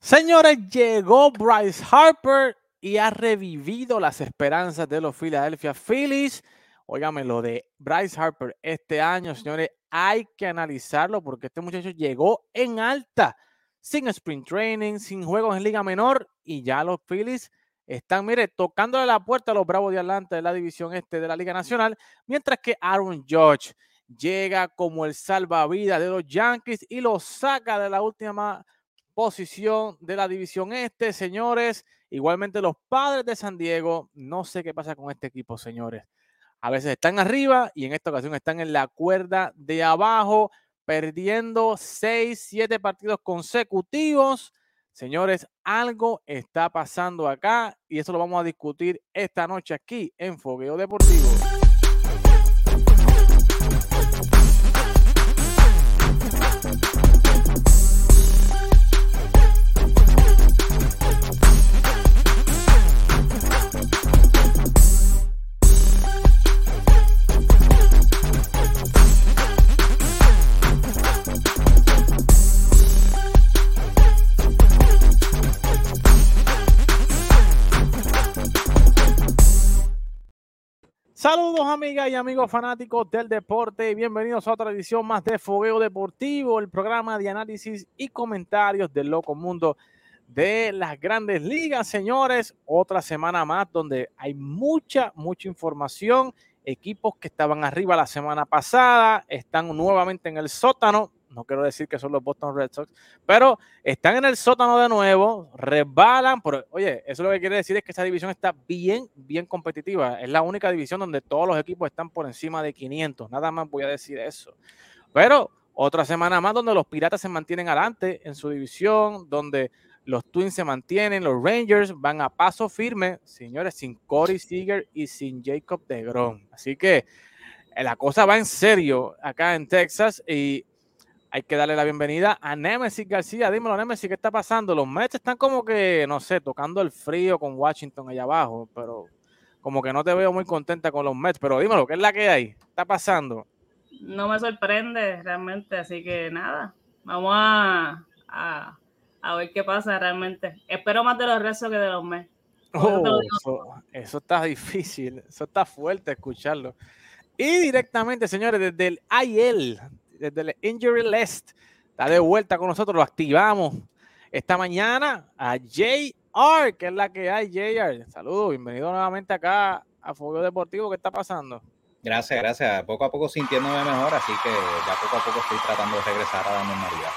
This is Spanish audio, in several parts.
Señores, llegó Bryce Harper y ha revivido las esperanzas de los Philadelphia Phillies. Óigame, lo de Bryce Harper este año, señores, hay que analizarlo porque este muchacho llegó en alta, sin sprint training, sin juegos en liga menor y ya los Phillies están, mire, tocándole la puerta a los Bravos de Atlanta de la división este de la Liga Nacional, mientras que Aaron George llega como el salvavidas de los Yankees y lo saca de la última posición de la división este, señores. Igualmente los padres de San Diego, no sé qué pasa con este equipo, señores. A veces están arriba y en esta ocasión están en la cuerda de abajo, perdiendo seis, siete partidos consecutivos. Señores, algo está pasando acá y eso lo vamos a discutir esta noche aquí en Fogueo Deportivo. Saludos amigas y amigos fanáticos del deporte, bienvenidos a otra edición más de Fogueo Deportivo, el programa de análisis y comentarios del loco mundo de las grandes ligas, señores. Otra semana más donde hay mucha, mucha información. Equipos que estaban arriba la semana pasada están nuevamente en el sótano no quiero decir que son los Boston Red Sox, pero están en el sótano de nuevo, resbalan, pero oye, eso lo que quiere decir es que esta división está bien, bien competitiva. Es la única división donde todos los equipos están por encima de 500, nada más voy a decir eso. Pero otra semana más donde los Piratas se mantienen adelante en su división, donde los Twins se mantienen, los Rangers van a paso firme, señores, sin Corey Seager y sin Jacob DeGrom. Así que eh, la cosa va en serio acá en Texas y hay que darle la bienvenida a Nemesis García. Dímelo, Nemesis, ¿qué está pasando? Los Mets están como que, no sé, tocando el frío con Washington allá abajo, pero como que no te veo muy contenta con los Mets. Pero dímelo, ¿qué es la que hay? ¿Qué está pasando? No me sorprende realmente, así que nada, vamos a, a, ver qué pasa realmente. Espero más de los rezos que de los Mets. Oh, eso, está difícil, eso está fuerte escucharlo. Y directamente, señores, desde el IL, desde el Injury List. Está de vuelta con nosotros, lo activamos esta mañana a JR, que es la que hay, JR. Saludos, bienvenido nuevamente acá a Fuego Deportivo. ¿Qué está pasando? Gracias, gracias. Poco a poco sintiéndome mejor, así que ya poco a poco estoy tratando de regresar a la normalidad.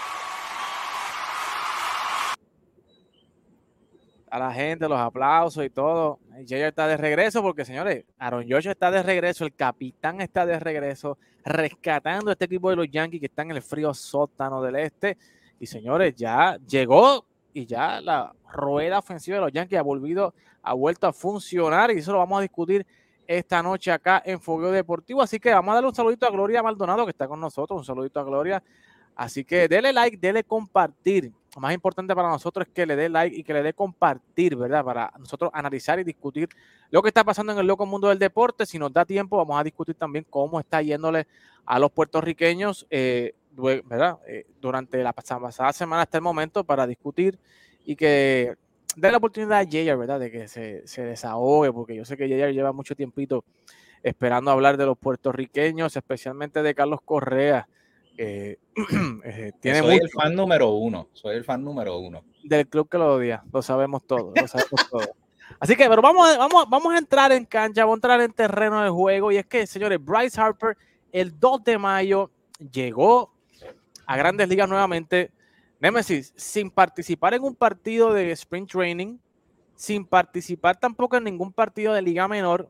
a la gente, los aplausos y todo. Jay está de regreso porque, señores, Aaron George está de regreso, el capitán está de regreso, rescatando este equipo de los Yankees que están en el frío sótano del este. Y, señores, ya llegó y ya la rueda ofensiva de los Yankees ha volvido, ha vuelto a funcionar y eso lo vamos a discutir esta noche acá en Fogueo Deportivo. Así que vamos a darle un saludito a Gloria Maldonado que está con nosotros, un saludito a Gloria. Así que dele like, dele compartir lo más importante para nosotros es que le dé like y que le dé compartir, ¿verdad? Para nosotros analizar y discutir lo que está pasando en el loco mundo del deporte. Si nos da tiempo, vamos a discutir también cómo está yéndole a los puertorriqueños, eh, ¿verdad? Eh, durante la pasada semana hasta el momento para discutir y que dé la oportunidad a Jair, ¿verdad? De que se, se desahogue, porque yo sé que Jair lleva mucho tiempito esperando hablar de los puertorriqueños, especialmente de Carlos Correa eh, eh, tiene soy el fan número uno, soy el fan número uno. Del club que lo odia, lo sabemos todos, lo sabemos todos. Así que, pero vamos, vamos, vamos a entrar en cancha, vamos a entrar en terreno de juego. Y es que, señores, Bryce Harper el 2 de mayo llegó a grandes ligas nuevamente. Nemesis, sin participar en un partido de sprint training, sin participar tampoco en ningún partido de liga menor,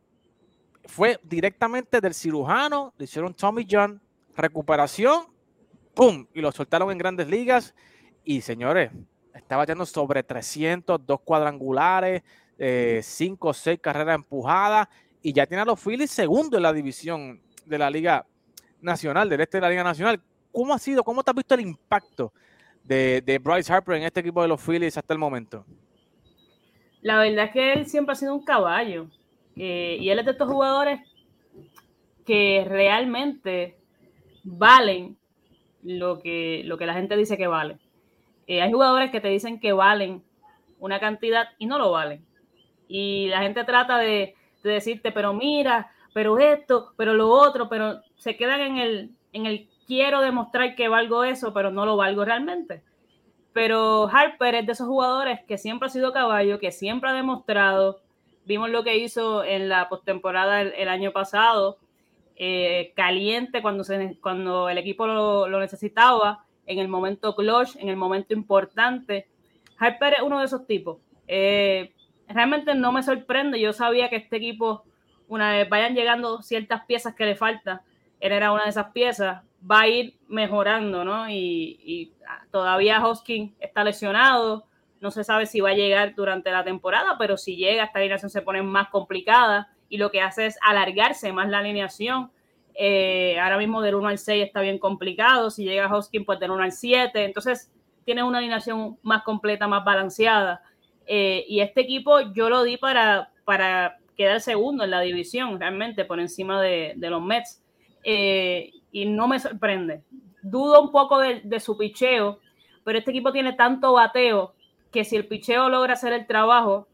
fue directamente del cirujano, le hicieron Tommy John, recuperación ¡pum! Y lo soltaron en grandes ligas. Y señores, está batiendo sobre 300, dos cuadrangulares, eh, cinco o seis carreras empujadas. Y ya tiene a los Phillies segundo en la división de la Liga Nacional, del este de la Liga Nacional. ¿Cómo ha sido? ¿Cómo te has visto el impacto de, Bryce Harper en este equipo de los Phillies hasta el momento? La verdad es que él siempre ha sido un caballo. Eh, y él es de estos jugadores que realmente valen lo que, lo que la gente dice que vale. Eh, hay jugadores que te dicen que valen una cantidad y no lo valen. Y la gente trata de, decirte, pero mira, pero esto, pero lo otro, pero se quedan en el, en el quiero demostrar que valgo eso, pero no lo valgo realmente. Pero Harper es de esos jugadores que siempre ha sido caballo, que siempre ha demostrado. Vimos lo que hizo en la postemporada el, año pasado, eh, caliente cuando, se, cuando el equipo lo, necesitaba, en el momento clutch, en el momento importante Harper es uno de esos tipos. Eh, realmente no me sorprende. Yo sabía que este equipo, una vez vayan llegando ciertas piezas que le faltan, él era una de esas piezas, va a ir mejorando, ¿no? Y, todavía Hoskin está lesionado. No se sabe si va a llegar durante la temporada, pero si llega, esta alineación se pone más complicada y lo que hace es alargarse más la alineación. Eh, ahora mismo del 1 al 6 está bien complicado. Si llega Hoskin, pues del 1 al 7. Entonces, tiene una alineación más completa, más balanceada. Eh, y este equipo yo lo di para, para quedar segundo en la división, realmente, por encima de, los Mets. Eh, y no me sorprende. Dudo un poco de, su picheo, pero este equipo tiene tanto bateo que si el picheo logra hacer el trabajo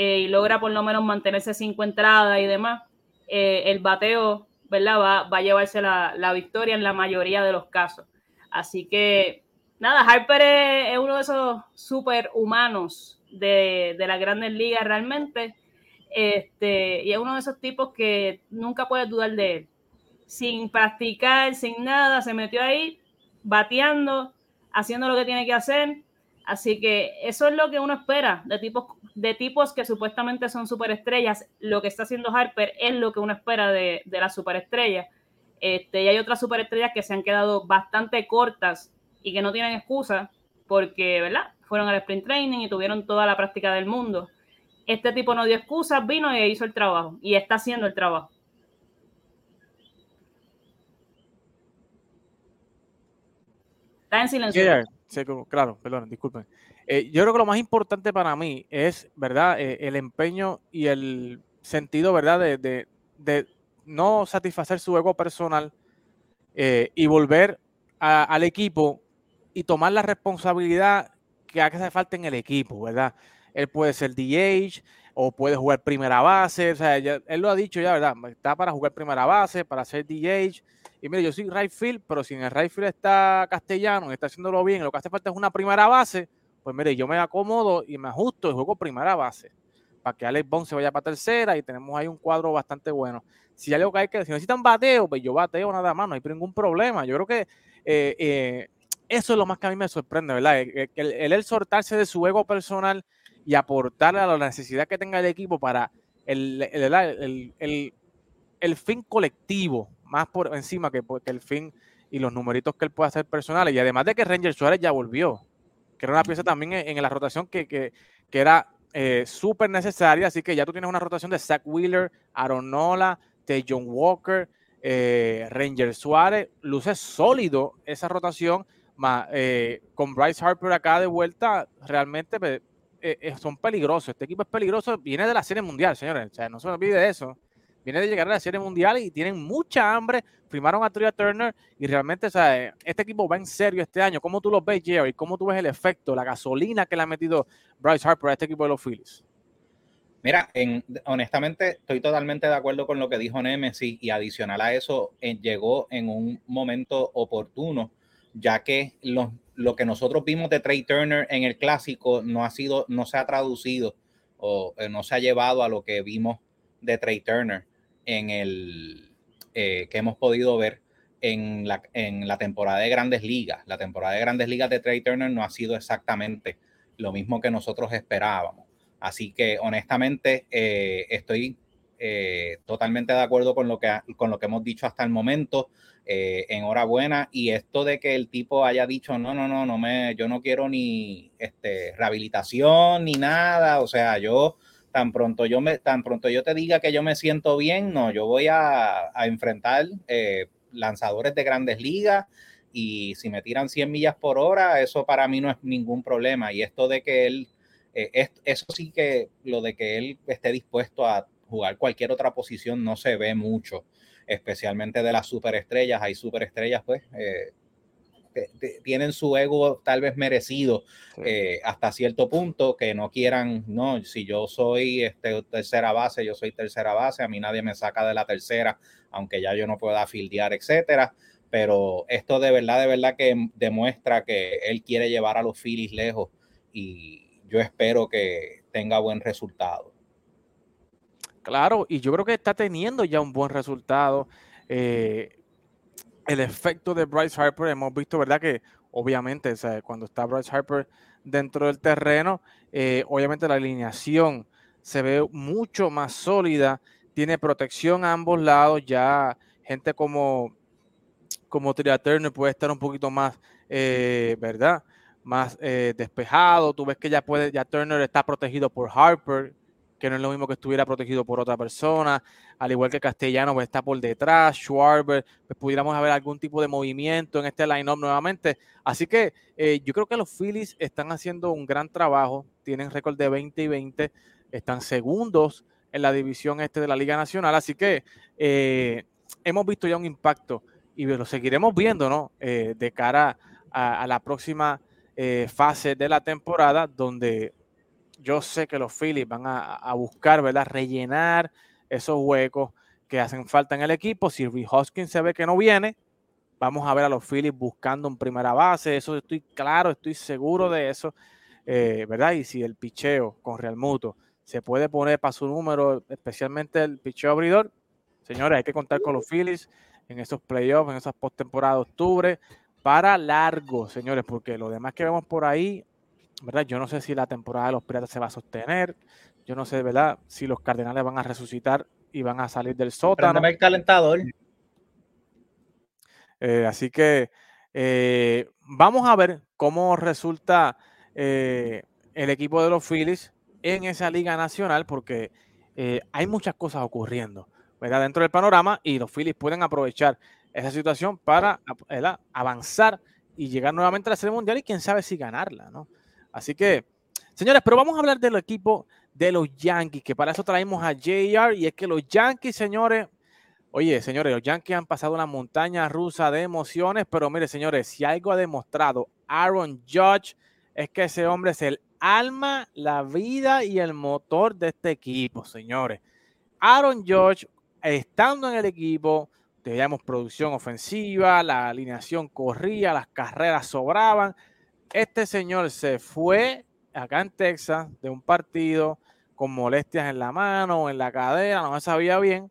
eh, y logra por lo menos mantenerse cinco entradas y demás, el bateo ¿verdad? Va, va a llevarse la, la, victoria en la mayoría de los casos. Así que nada, Harper es, uno de esos superhumanos de, de las grandes ligas realmente. Este, y es uno de esos tipos que nunca puedes dudar de él. Sin practicar, sin nada, se metió ahí bateando, haciendo lo que tiene que hacer. Así que eso es lo que uno espera de tipos, de tipos que supuestamente son superestrellas. Lo que está haciendo Harper es lo que uno espera de, de las superestrellas. Este, y hay otras superestrellas que se han quedado bastante cortas y que no tienen excusa porque, ¿verdad? Fueron al sprint training y tuvieron toda la práctica del mundo. Este tipo no dio excusas, vino y hizo el trabajo y está haciendo el trabajo. Está en silencio. Claro, perdón, disculpen. Eh, yo creo que lo más importante para mí es, ¿verdad? Eh, el empeño y el sentido, ¿verdad? De, de, no satisfacer su ego personal eh, y volver al equipo y tomar la responsabilidad que hace falta en el equipo, ¿verdad? Él puede ser DH o puede jugar primera base, o sea, él lo ha dicho ya, ¿verdad? Está para jugar primera base, para ser DH. Y mire, yo soy right field, pero si en el right field está castellano y está haciéndolo bien, lo que hace falta es una primera base, pues mire, yo me acomodo y me ajusto y juego primera base para que Alex Bond se vaya para tercera y tenemos ahí un cuadro bastante bueno. Si algo que hay que, si necesitan bateo, pues yo bateo nada más, no hay ningún problema. Yo creo que eh, eh, eso es lo más que a mí me sorprende, ¿verdad? El, el, el, soltarse de su ego personal y aportar a la necesidad que tenga el equipo para el, el fin colectivo, más por encima que, el fin y los numeritos que él pueda hacer personales. Y además de que Ranger Suárez ya volvió, que era una pieza también en, la rotación que, que, que era eh, súper necesaria. Así que ya tú tienes una rotación de Zach Wheeler, Aaron Nola, de John Walker, eh, Ranger Suárez. Luce sólido esa rotación eh, con Bryce Harper acá de vuelta, realmente eh, eh, son peligrosos. Este equipo es peligroso, viene de la Serie Mundial, señores. O sea, no se olvide de eso. Viene de llegar a la Serie Mundial y tienen mucha hambre. Firmaron a Tria Turner y realmente, o sea, este equipo va en serio este año. ¿Cómo tú lo ves, Jerry? ¿Cómo tú ves el efecto, la gasolina que le ha metido Bryce Harper a este equipo de los Phillies? Mira, en, honestamente estoy totalmente de acuerdo con lo que dijo Nemesis y adicional a eso, llegó en un momento oportuno ya que lo, lo, que nosotros vimos de Trey Turner en el clásico no ha sido, no se ha traducido o eh, no se ha llevado a lo que vimos de Trey Turner en el eh, que hemos podido ver en la, en la temporada de Grandes Ligas. La temporada de Grandes Ligas de Trey Turner no ha sido exactamente lo mismo que nosotros esperábamos. Así que honestamente eh, estoy totalmente de acuerdo con lo, que, con lo que hemos dicho hasta el momento. Eh, enhorabuena. Y esto de que el tipo haya dicho, no, no, no, no me, yo no quiero ni este, rehabilitación ni nada. O sea, yo tan pronto yo me, tan pronto yo te diga que yo me siento bien, no, yo voy a, enfrentar eh, lanzadores de grandes ligas y si me tiran 100 millas por hora, eso para mí no es ningún problema. Y esto de que él, eh, eso sí que lo de que él esté dispuesto a jugar cualquier otra posición no se ve mucho especialmente de las superestrellas. Hay superestrellas, pues, eh, tienen su ego tal vez merecido eh, hasta cierto punto, que no quieran, no, si yo soy este, tercera base, yo soy tercera base, a mí nadie me saca de la tercera, aunque ya yo no pueda fildear, etcétera. Pero esto de verdad, de verdad que demuestra que él quiere llevar a los Phillies lejos y yo espero que tenga buen resultado. Claro, y yo creo que está teniendo ya un buen resultado. Eh, el efecto de Bryce Harper, hemos visto, ¿verdad? Que obviamente, cuando está Bryce Harper dentro del terreno, eh, obviamente la alineación se ve mucho más sólida, tiene protección a ambos lados, ya gente como, como Turner puede estar un poquito más, eh, ¿verdad? Más eh, despejado, tú ves que ya puede, ya Turner está protegido por Harper, que no es lo mismo que estuviera protegido por otra persona, al igual que Castellano pues, está por detrás, Schwarber, pues pudiéramos haber algún tipo de movimiento en este line-up nuevamente. Así que eh, yo creo que los Phillies están haciendo un gran trabajo, tienen récord de 20 y 20, están segundos en la división este de la Liga Nacional, así que eh, hemos visto ya un impacto y lo seguiremos viendo, ¿no? Eh, de cara a, a la próxima fase de la temporada, donde yo sé que los Phillies van a, buscar, ¿verdad? Rellenar esos huecos que hacen falta en el equipo. Si Rick Hoskins se ve que no viene, vamos a ver a los Phillies buscando en primera base. Eso estoy claro, estoy seguro de eso, eh, ¿verdad? Y si el picheo con Real Muto se puede poner para su número, especialmente el picheo abridor, señores, hay que contar con los Phillies en esos playoffs, en esas postemporadas de octubre, para largo, señores, porque lo demás que vemos por ahí ¿verdad? Yo no sé si la temporada de los Piratas se va a sostener. Yo no sé, ¿verdad? Si los Cardenales van a resucitar y van a salir del sótano. el calentador. Eh, así que eh, vamos a ver cómo resulta eh, el equipo de los Phillies en esa liga nacional, porque hay muchas cosas ocurriendo ¿verdad? dentro del panorama y los Phillies pueden aprovechar esa situación para avanzar y llegar nuevamente a la Serie Mundial y quién sabe si ganarla, ¿no? Así que, señores, pero vamos a hablar del equipo de los Yankees, que para eso traemos a JR, y es que los Yankees, señores, oye, señores, los Yankees han pasado una montaña rusa de emociones, pero mire, señores, si algo ha demostrado Aaron Judge, es que ese hombre es el alma, la vida y el motor de este equipo, señores. Aaron Judge, estando en el equipo, teníamos producción ofensiva, la alineación corría, las carreras sobraban, este señor se fue acá en Texas de un partido con molestias en la mano, en la cadera, no sabía bien,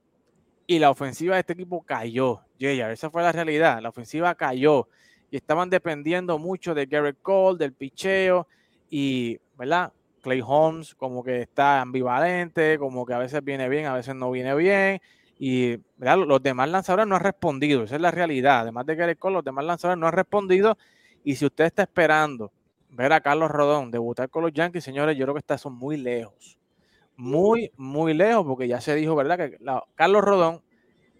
y la ofensiva de este equipo cayó. Yeah, esa fue la realidad, la ofensiva cayó y estaban dependiendo mucho de Garrett Cole, del picheo y, ¿verdad? Clay Holmes como que está ambivalente, como que a veces viene bien, a veces no viene bien. Y ¿verdad? los demás lanzadores no han respondido, esa es la realidad. Además de Garrett Cole, los demás lanzadores no han respondido y si usted está esperando ver a Carlos Rodón debutar con los Yankees, señores, yo creo que está son muy lejos. Muy, muy lejos, porque ya se dijo, ¿verdad? Que Carlos Rodón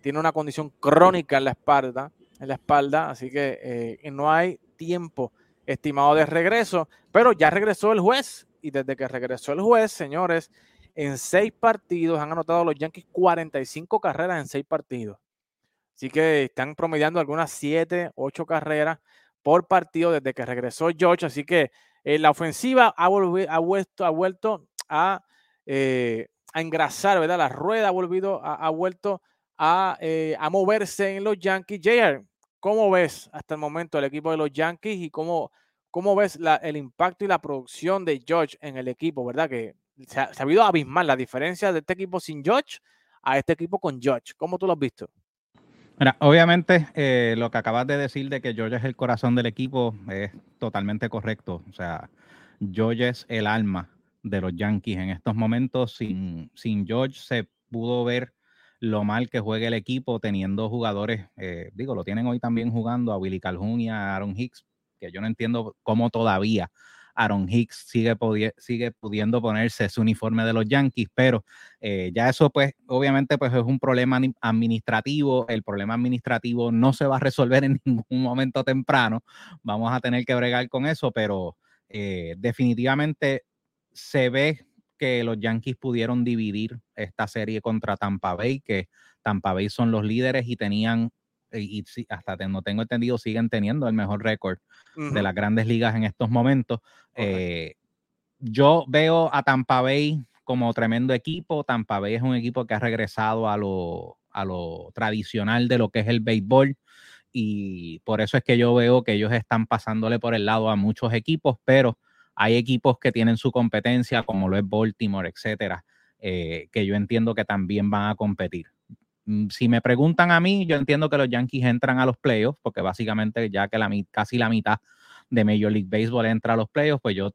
tiene una condición crónica en la espalda, en la espalda, así que eh, no hay tiempo estimado de regreso, pero ya regresó el juez y desde que regresó el juez, señores, en seis partidos han anotado los Yankees 45 carreras en seis partidos. Así que están promediando algunas siete, ocho carreras por partido desde que regresó George. Así que eh, la ofensiva ha, ha, vuelto, ha vuelto a, eh, a, engrasar, ¿verdad? La rueda ha, volvido, ha, vuelto a, eh, a, moverse en los Yankees. JR, ¿cómo ves hasta el momento el equipo de los Yankees y cómo, cómo ves la, el impacto y la producción de George en el equipo, ¿verdad? Que se ha, se ha habido abismal la diferencia de este equipo sin George a este equipo con George. ¿Cómo tú lo has visto? Obviamente eh, lo que acabas de decir de que George es el corazón del equipo es totalmente correcto. O sea, George es el alma de los Yankees en estos momentos. Sin, sin George se pudo ver lo mal que juega el equipo teniendo jugadores, eh, digo, lo tienen hoy también jugando a Willy Calhoun y a Aaron Hicks, que yo no entiendo cómo todavía Aaron Hicks sigue, pudiendo ponerse su uniforme de los Yankees, pero eh, ya eso pues obviamente pues es un problema administrativo, el problema administrativo no se va a resolver en ningún momento temprano, vamos a tener que bregar con eso, pero eh, definitivamente se ve que los Yankees pudieron dividir esta serie contra Tampa Bay, que Tampa Bay son los líderes y tenían y, hasta no tengo entendido, siguen teniendo el mejor récord de las grandes ligas en estos momentos. Eh, yo veo a Tampa Bay como tremendo equipo. Tampa Bay es un equipo que ha regresado a lo, a lo tradicional de lo que es el béisbol y por eso es que yo veo que ellos están pasándole por el lado a muchos equipos, pero hay equipos que tienen su competencia, como lo es Baltimore, etcétera, eh, que yo entiendo que también van a competir. Mm, si me preguntan a mí, yo entiendo que los Yankees entran a los playoffs, porque básicamente ya que la, casi la mitad de Major League Baseball entra a los playoffs, pues yo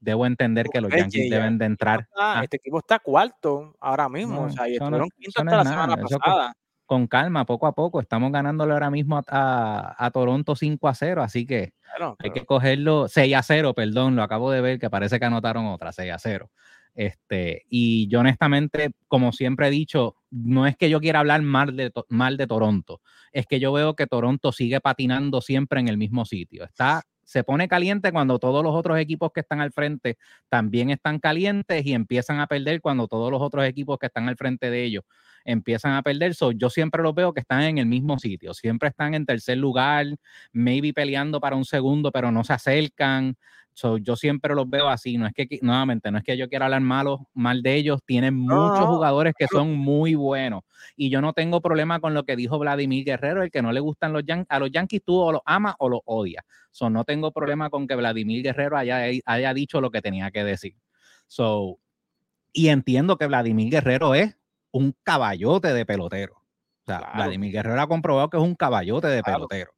debo entender que los Yankees deben de entrar. Este equipo está cuarto ahora mismo, o sea, y estuvieron quinto hasta la semana pasada con calma, poco a poco. Estamos ganándole ahora mismo a, Toronto 5 a 0, así que hay que cogerlo 6 a 0, perdón, lo acabo de ver que parece que anotaron otra 6 a 0. Este, y yo honestamente, como siempre he dicho, no es que yo quiera hablar mal de, mal de Toronto, es que yo veo que Toronto sigue patinando siempre en el mismo sitio. Está se pone caliente cuando todos los otros equipos que están al frente también están calientes y empiezan a perder cuando todos los otros equipos que están al frente de ellos empiezan a perder. Yo siempre los veo que están en el mismo sitio, siempre están en tercer lugar, maybe peleando para un segundo, pero no se acercan. So, yo siempre los veo así. No es que, nuevamente, no es que yo quiera hablar malo, mal de ellos. Tienen muchos jugadores que son muy buenos. Y yo no tengo problema con lo que dijo Vladimir Guerrero, el que no le gustan los Yankees. A los Yankees tú o los amas o los odias. So, no tengo problema con que Vladimir Guerrero haya, haya dicho lo que tenía que decir. So, y entiendo que Vladimir Guerrero es un caballote de pelotero. O sea, Vladimir Guerrero ha comprobado que es un caballote de pelotero.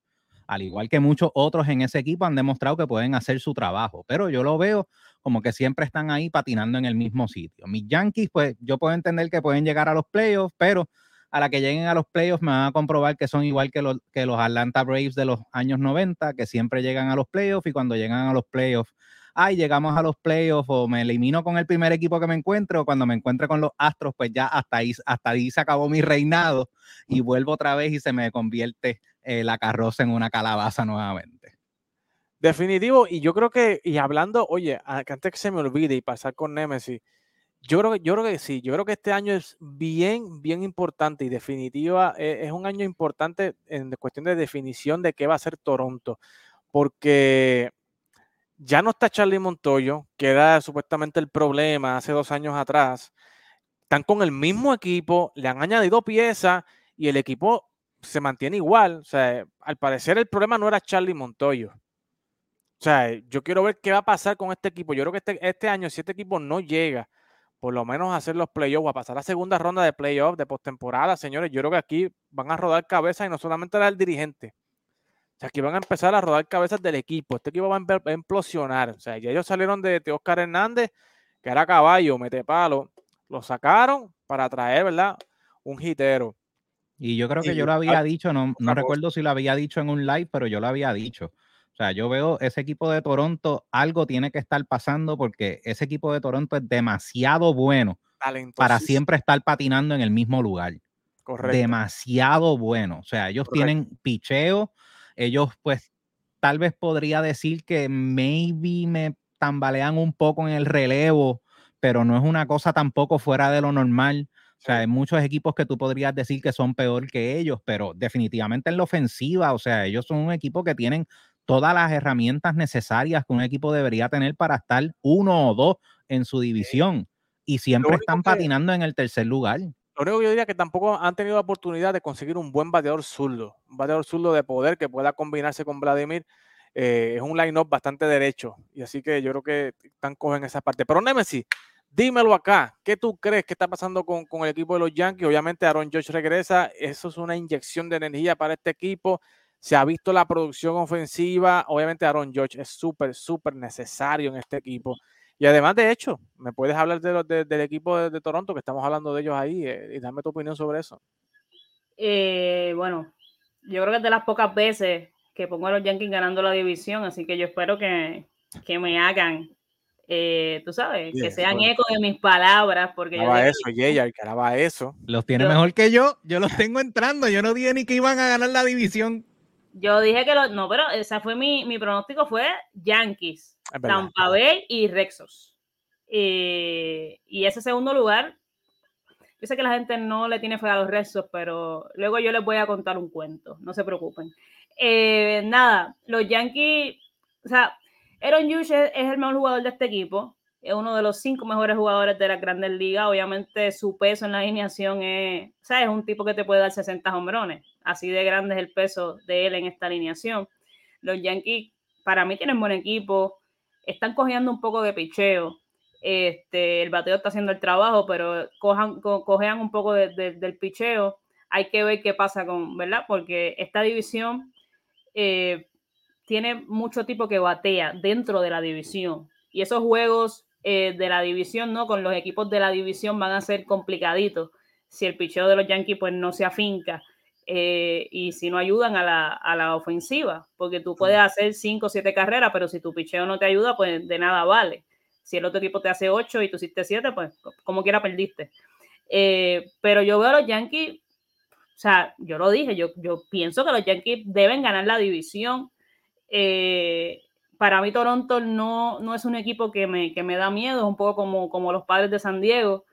Al igual que muchos otros en ese equipo han demostrado que pueden hacer su trabajo, pero yo lo veo como que siempre están ahí patinando en el mismo sitio. Mis Yankees, pues yo puedo entender que pueden llegar a los playoffs, pero a la que lleguen a los playoffs me van a comprobar que son igual que los, Atlanta Braves de los años 90, que siempre llegan a los playoffs y cuando llegan a los playoffs ay, llegamos a los playoffs o me elimino con el primer equipo que me encuentro, o cuando me encuentre con los Astros, pues ya hasta ahí, hasta ahí se acabó mi reinado y vuelvo otra vez y se me convierte la carroza en una calabaza nuevamente. Definitivo, y yo creo que, y hablando, oye, antes que se me olvide y pasar con Nemesis, yo creo, yo creo que sí, yo creo que este año es bien, bien importante y definitiva, eh, es un año importante en cuestión de definición de qué va a ser Toronto, porque ya no está Charlie Montoyo, que era supuestamente el problema hace dos años atrás. Están con el mismo equipo, le han añadido piezas y el equipo se mantiene igual. O sea, al parecer el problema no era Charlie Montoyo. O sea, yo quiero ver qué va a pasar con este equipo. Yo creo que este, este año, si este equipo no llega, por lo menos a hacer los playoffs, a pasar a segunda ronda de playoffs, de postemporada, señores, yo creo que aquí van a rodar cabeza y no solamente era el dirigente, o sea, aquí van a empezar a rodar cabezas del equipo. Este equipo va a implosionar. O sea, ya ellos salieron de, Oscar Hernández, que era caballo, mete palo. Lo sacaron para traer, ¿verdad? Un hitero. Y yo creo que yo lo había dicho, no, no recuerdo si lo había dicho en un live, pero yo lo había dicho. O sea, yo veo ese equipo de Toronto, algo tiene que estar pasando porque ese equipo de Toronto es demasiado bueno para siempre estar patinando en el mismo lugar. Correcto. Demasiado bueno. O sea, ellos tienen picheo, ellos pues tal vez podría decir que maybe me tambalean un poco en el relevo, pero no es una cosa tampoco fuera de lo normal. O sea, hay muchos equipos que tú podrías decir que son peor que ellos, pero definitivamente en la ofensiva, o sea, ellos son un equipo que tienen todas las herramientas necesarias que un equipo debería tener para estar uno o dos en su división. Y siempre están patinando en el tercer lugar. Lo único que yo diría que tampoco han tenido la oportunidad de conseguir un buen bateador zurdo, un bateador zurdo de poder que pueda combinarse con Vladimir. Eh, es un line-up bastante derecho, y así que yo creo que están cogen esa parte. Pero Nemesis, dímelo acá, ¿qué tú crees que está pasando con, el equipo de los Yankees? Obviamente Aaron George regresa, eso es una inyección de energía para este equipo. Se ha visto la producción ofensiva, obviamente Aaron George es súper, súper necesario en este equipo. Y además, de hecho, ¿me puedes hablar de, del equipo de, Toronto, que estamos hablando de ellos ahí, eh, y dame tu opinión sobre eso? Eh, bueno, yo creo que es de las pocas veces que pongo a los Yankees ganando la división, así que yo espero que, me hagan, eh, tú sabes, que sean eco de mis palabras, porque yo... eso, que hará eso. Los tiene mejor que yo, yo los tengo entrando, yo no dije ni que iban a ganar la división. Yo dije que los, no, pero esa fue mi, mi pronóstico fue Yankees. Tampa Bay y Rexos. Eh, y ese segundo lugar, Yo sé que la gente no le tiene fe a los restos, pero luego yo les voy a contar un cuento, no se preocupen. Eh, nada, los Yankees, o sea, Aaron Judge es, el mejor jugador de este equipo, es uno de los cinco mejores jugadores de la Grandes Ligas. Obviamente su peso en la alineación es, o sea, es un tipo que te puede dar 60 hombrones. Así de grande es el peso de él en esta alineación. Los Yankees, para mí, tienen buen equipo. Están cogiendo un poco de picheo. Este, el bateo está haciendo el trabajo, pero cojan, cojean un poco del picheo. Hay que ver qué pasa con, ¿verdad? Porque esta división eh, tiene mucho tipo que batea dentro de la división. Y esos juegos eh, de la división, ¿no? Con los equipos de la división van a ser complicaditos si el picheo de los Yankees pues no se afinca eh, y si no ayudan a la, a la, ofensiva, porque tú puedes hacer 5 o 7 carreras, pero si tu picheo no te ayuda, pues de nada vale. Si el otro equipo te hace 8 y tú hiciste 7, pues como quiera perdiste. Eh, pero yo veo a los Yankees, o sea, yo lo dije, yo, yo pienso que los Yankees deben ganar la división. Eh, para mí Toronto no, no es un equipo que me, que me da miedo, es un poco como, como los padres de San Diego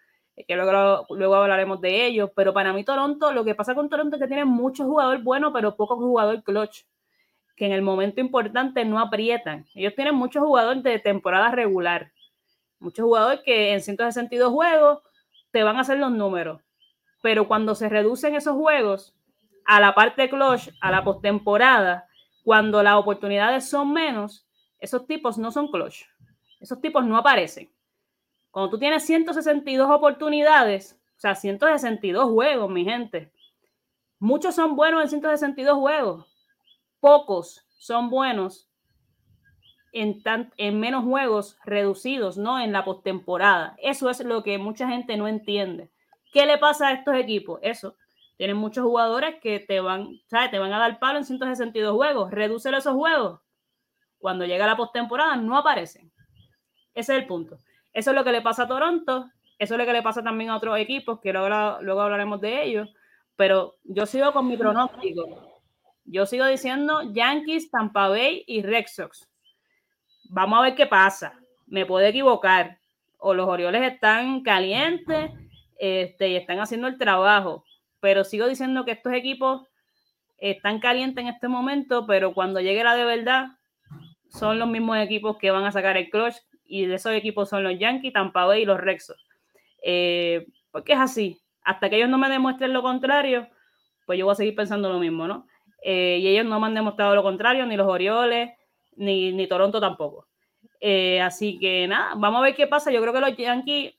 que luego, luego hablaremos de ellos, pero para mí Toronto, lo que pasa con Toronto es que tiene muchos jugadores buenos, pero pocos jugadores clutch, que en el momento importante no aprietan. Ellos tienen muchos jugadores de temporada regular, muchos jugadores que en 162 juegos te van a hacer los números, pero cuando se reducen esos juegos a la parte clutch, a la postemporada, cuando las oportunidades son menos, esos tipos no son clutch, esos tipos no aparecen. Cuando tú tienes 162 oportunidades, o sea, 162 juegos, mi gente, muchos son buenos en 162 juegos, pocos son buenos en, en menos juegos reducidos, no en la postemporada. Eso es lo que mucha gente no entiende. ¿Qué le pasa a estos equipos? Eso. Tienen muchos jugadores que te van, ¿sabes? Te van a dar palo en 162 juegos. Reduce esos juegos. Cuando llega la postemporada, no aparecen. Ese es el punto. Eso es lo que le pasa a Toronto, eso es lo que le pasa también a otros equipos, que luego, luego hablaremos de ellos, pero yo sigo con mi pronóstico. Yo sigo diciendo Yankees, Tampa Bay y Red Sox. Vamos a ver qué pasa. Me puedo equivocar. O los Orioles están calientes este, y están haciendo el trabajo. Pero sigo diciendo que estos equipos están calientes en este momento, pero cuando llegue la de verdad, son los mismos equipos que van a sacar el clutch y de esos equipos son los Yankees, Tampa Bay y los Rexos. Eh, porque es así. Hasta que ellos no me demuestren lo contrario, pues yo voy a seguir pensando lo mismo, ¿no? Eh, y ellos no me han demostrado lo contrario, ni los Orioles, ni, ni Toronto tampoco. Eh, así que nada, vamos a ver qué pasa. Yo creo que los Yankees,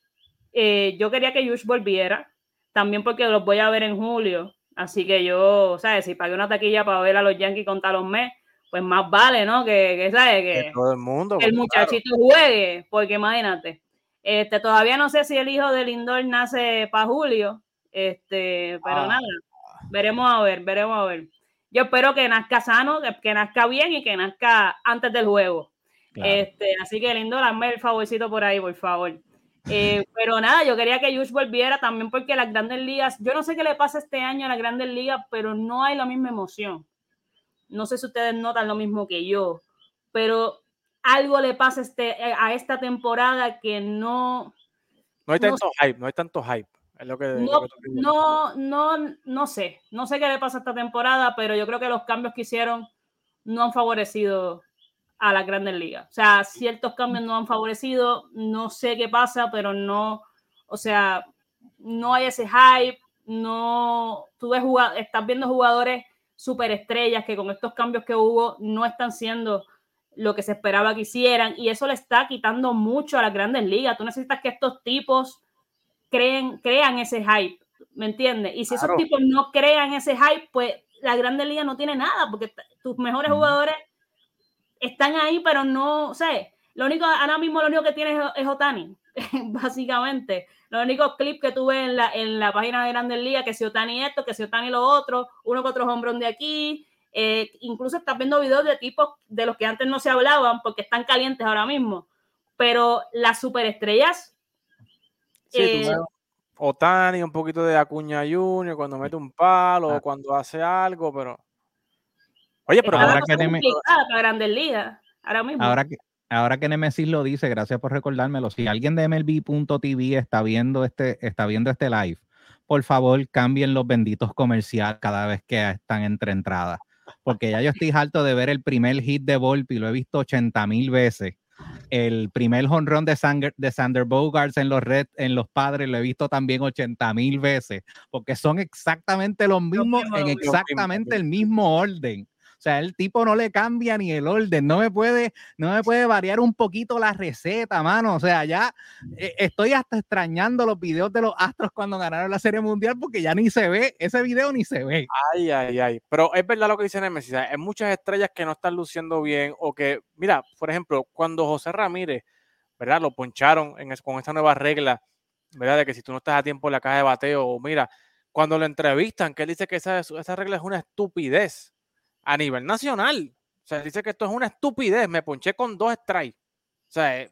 yo quería que Yush volviera, también porque los voy a ver en julio. Así que yo, ¿sabes? Si pagué una taquilla para ver a los Yankees contra los Mets, pues más vale, ¿no? Que, que ¿sabes? Que, todo el mundo. el muchachito juegue, porque imagínate. Este, todavía no sé si el hijo de Lindor nace para julio, este, pero ah. nada, veremos a ver, veremos a ver. Yo espero que nazca sano, que, nazca bien y que nazca antes del juego. Este, así que Lindor, hazme el favorcito por ahí, por favor. Eh, pero nada, yo quería que Yush volviera también porque las grandes ligas, yo no sé qué le pasa este año a las grandes ligas, pero no hay la misma emoción. No sé si ustedes notan lo mismo que yo, pero algo le pasa este, eh, a esta temporada que no... No hay tanto hype, no hay tanto hype. Es lo que, no, no, no, sé, no sé qué le pasa a esta temporada, pero yo creo que los cambios que hicieron no han favorecido a las grandes ligas. O sea, ciertos cambios no han favorecido, no sé qué pasa, pero no, o sea, no hay ese hype, no, tú ves estás viendo jugadores superestrellas que con estos cambios que hubo no están siendo lo que se esperaba que hicieran y eso le está quitando mucho a las grandes ligas. Tú necesitas que estos tipos creen, crean ese hype, ¿me entiendes? Y si esos tipos no crean ese hype, pues la grande liga no tiene nada porque tus mejores jugadores están ahí, pero no, o sea, lo único, ahora mismo lo único que tienes es Otani, básicamente. Los únicos clips que tuve en la, en la página de Grandes Ligas, que si Otani esto, que si Otani lo otro, uno que otro hombrón de aquí. Eh, incluso estás viendo videos de tipos de los que antes no se hablaban porque están calientes ahora mismo. Pero las superestrellas. Sí, eh, Otani, un poquito de Acuña Junior cuando mete un palo o ah. cuando hace algo, pero. Oye, pero ahora que te para Grandes Ligas, ahora mismo. Ahora que, ahora que Nemesis lo dice, gracias por recordármelo. Si alguien de MLB.tv está viendo este, está viendo este live, por favor cambien los benditos comerciales cada vez que están entre entradas. Porque ya yo estoy harto de ver el primer hit de Volpi, lo he visto 80 mil veces. El primer honrón de, Sander, de Sander Bogarts en los, red, en los padres lo he visto también 80 mil veces, porque son exactamente los mismos, en exactamente el mismo orden. O sea, el tipo no le cambia ni el orden, no me puede, no me puede variar un poquito la receta, mano. O sea, ya eh, estoy hasta extrañando los videos de los Astros cuando ganaron la Serie Mundial porque ya ni se ve, ese video ni se ve. Ay, ay, ay. Pero es verdad lo que dice Nemesis, hay muchas estrellas que no están luciendo bien o que, mira, por ejemplo, cuando José Ramírez, ¿verdad? Lo poncharon en con esta nueva regla, ¿verdad? De que si tú no estás a tiempo en la caja de bateo, o mira, cuando lo entrevistan, que él dice que esa, esa regla es una estupidez a nivel nacional. O sea, dice que esto es una estupidez. Me ponché con dos strikes. O sea, eh,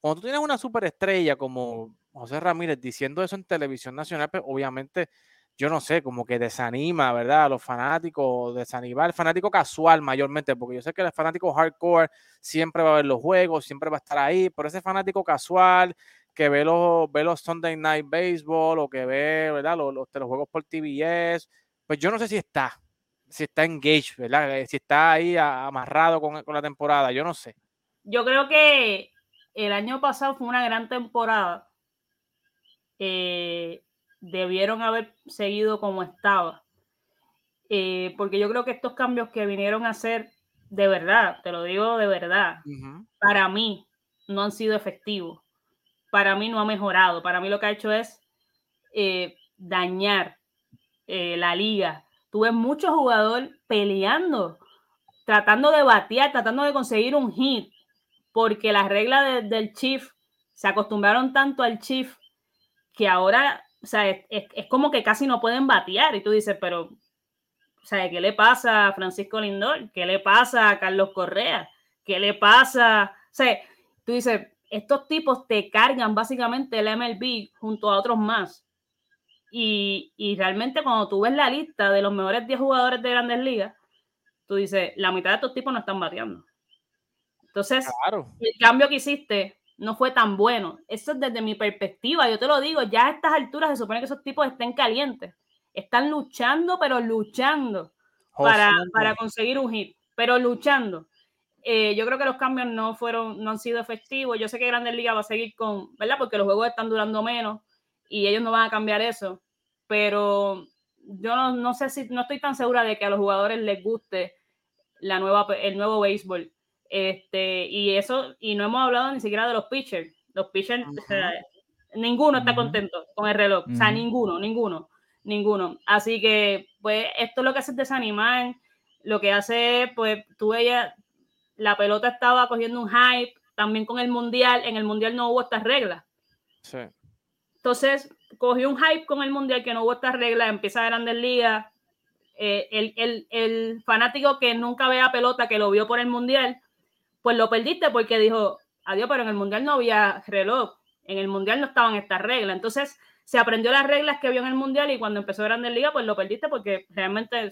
cuando tú tienes una superestrella como José Ramírez diciendo eso en televisión nacional, pues obviamente, yo no sé, como que desanima, ¿verdad? A los fanáticos, desanima al fanático casual mayormente, porque yo sé que el fanático hardcore siempre va a ver los juegos, siempre va a estar ahí, pero ese fanático casual que ve los, ve los Sunday Night Baseball o que ve, ¿verdad? Los, los, los juegos por TBS, pues yo no sé si está, si está engaged, ¿verdad? Eh, si está ahí amarrado con, la temporada, yo no sé. Yo creo que el año pasado fue una gran temporada. Eh, debieron haber seguido como estaba. Eh, porque yo creo que estos cambios que vinieron a hacer, de verdad, te lo digo de verdad, para mí no han sido efectivos. Para mí no ha mejorado. Para mí lo que ha hecho es dañar la liga tuve muchos jugadores peleando, tratando de batear, tratando de conseguir un hit, porque las reglas del Chief se acostumbraron tanto al Chief que ahora, o sea, es, como que casi no pueden batear. Y tú dices, pero, o sea, ¿qué le pasa a Francisco Lindor? ¿Qué le pasa a Carlos Correa? ¿Qué le pasa? O sea, tú dices, estos tipos te cargan básicamente el MLB junto a otros más. Y, realmente cuando tú ves la lista de los mejores 10 jugadores de grandes ligas, tú dices, la mitad de estos tipos no están bateando. Entonces, el cambio que hiciste no fue tan bueno. Eso es desde mi perspectiva. Yo te lo digo, ya a estas alturas se supone que esos tipos estén calientes. Están luchando, pero luchando para, para conseguir un hit, pero luchando. Eh, yo creo que los cambios no fueron, no han sido efectivos. Yo sé que Grandes Ligas va a seguir con, ¿verdad? Porque los juegos están durando menos y ellos no van a cambiar eso, pero yo no, sé si, no estoy tan segura de que a los jugadores les guste la nueva, el nuevo béisbol. Este, y eso, y no hemos hablado ni siquiera de los pitchers. Los pitchers, ninguno está contento con el reloj, o sea, ninguno, ninguno, ninguno. Así que, pues, esto es lo que hace desanimar, lo que hace, pues, tú ella, la pelota estaba cogiendo un hype, también con el mundial, en el mundial no hubo estas reglas. Sí. Entonces, cogió un hype con el Mundial que no hubo esta regla, empieza Grandes Ligas. Eh, el, el, fanático que nunca vea pelota, que lo vio por el Mundial, pues lo perdiste porque dijo, adiós, pero en el Mundial no había reloj, en el Mundial no estaban estas reglas. Entonces, se aprendió las reglas que vio en el Mundial y cuando empezó Grandes Ligas, pues lo perdiste porque realmente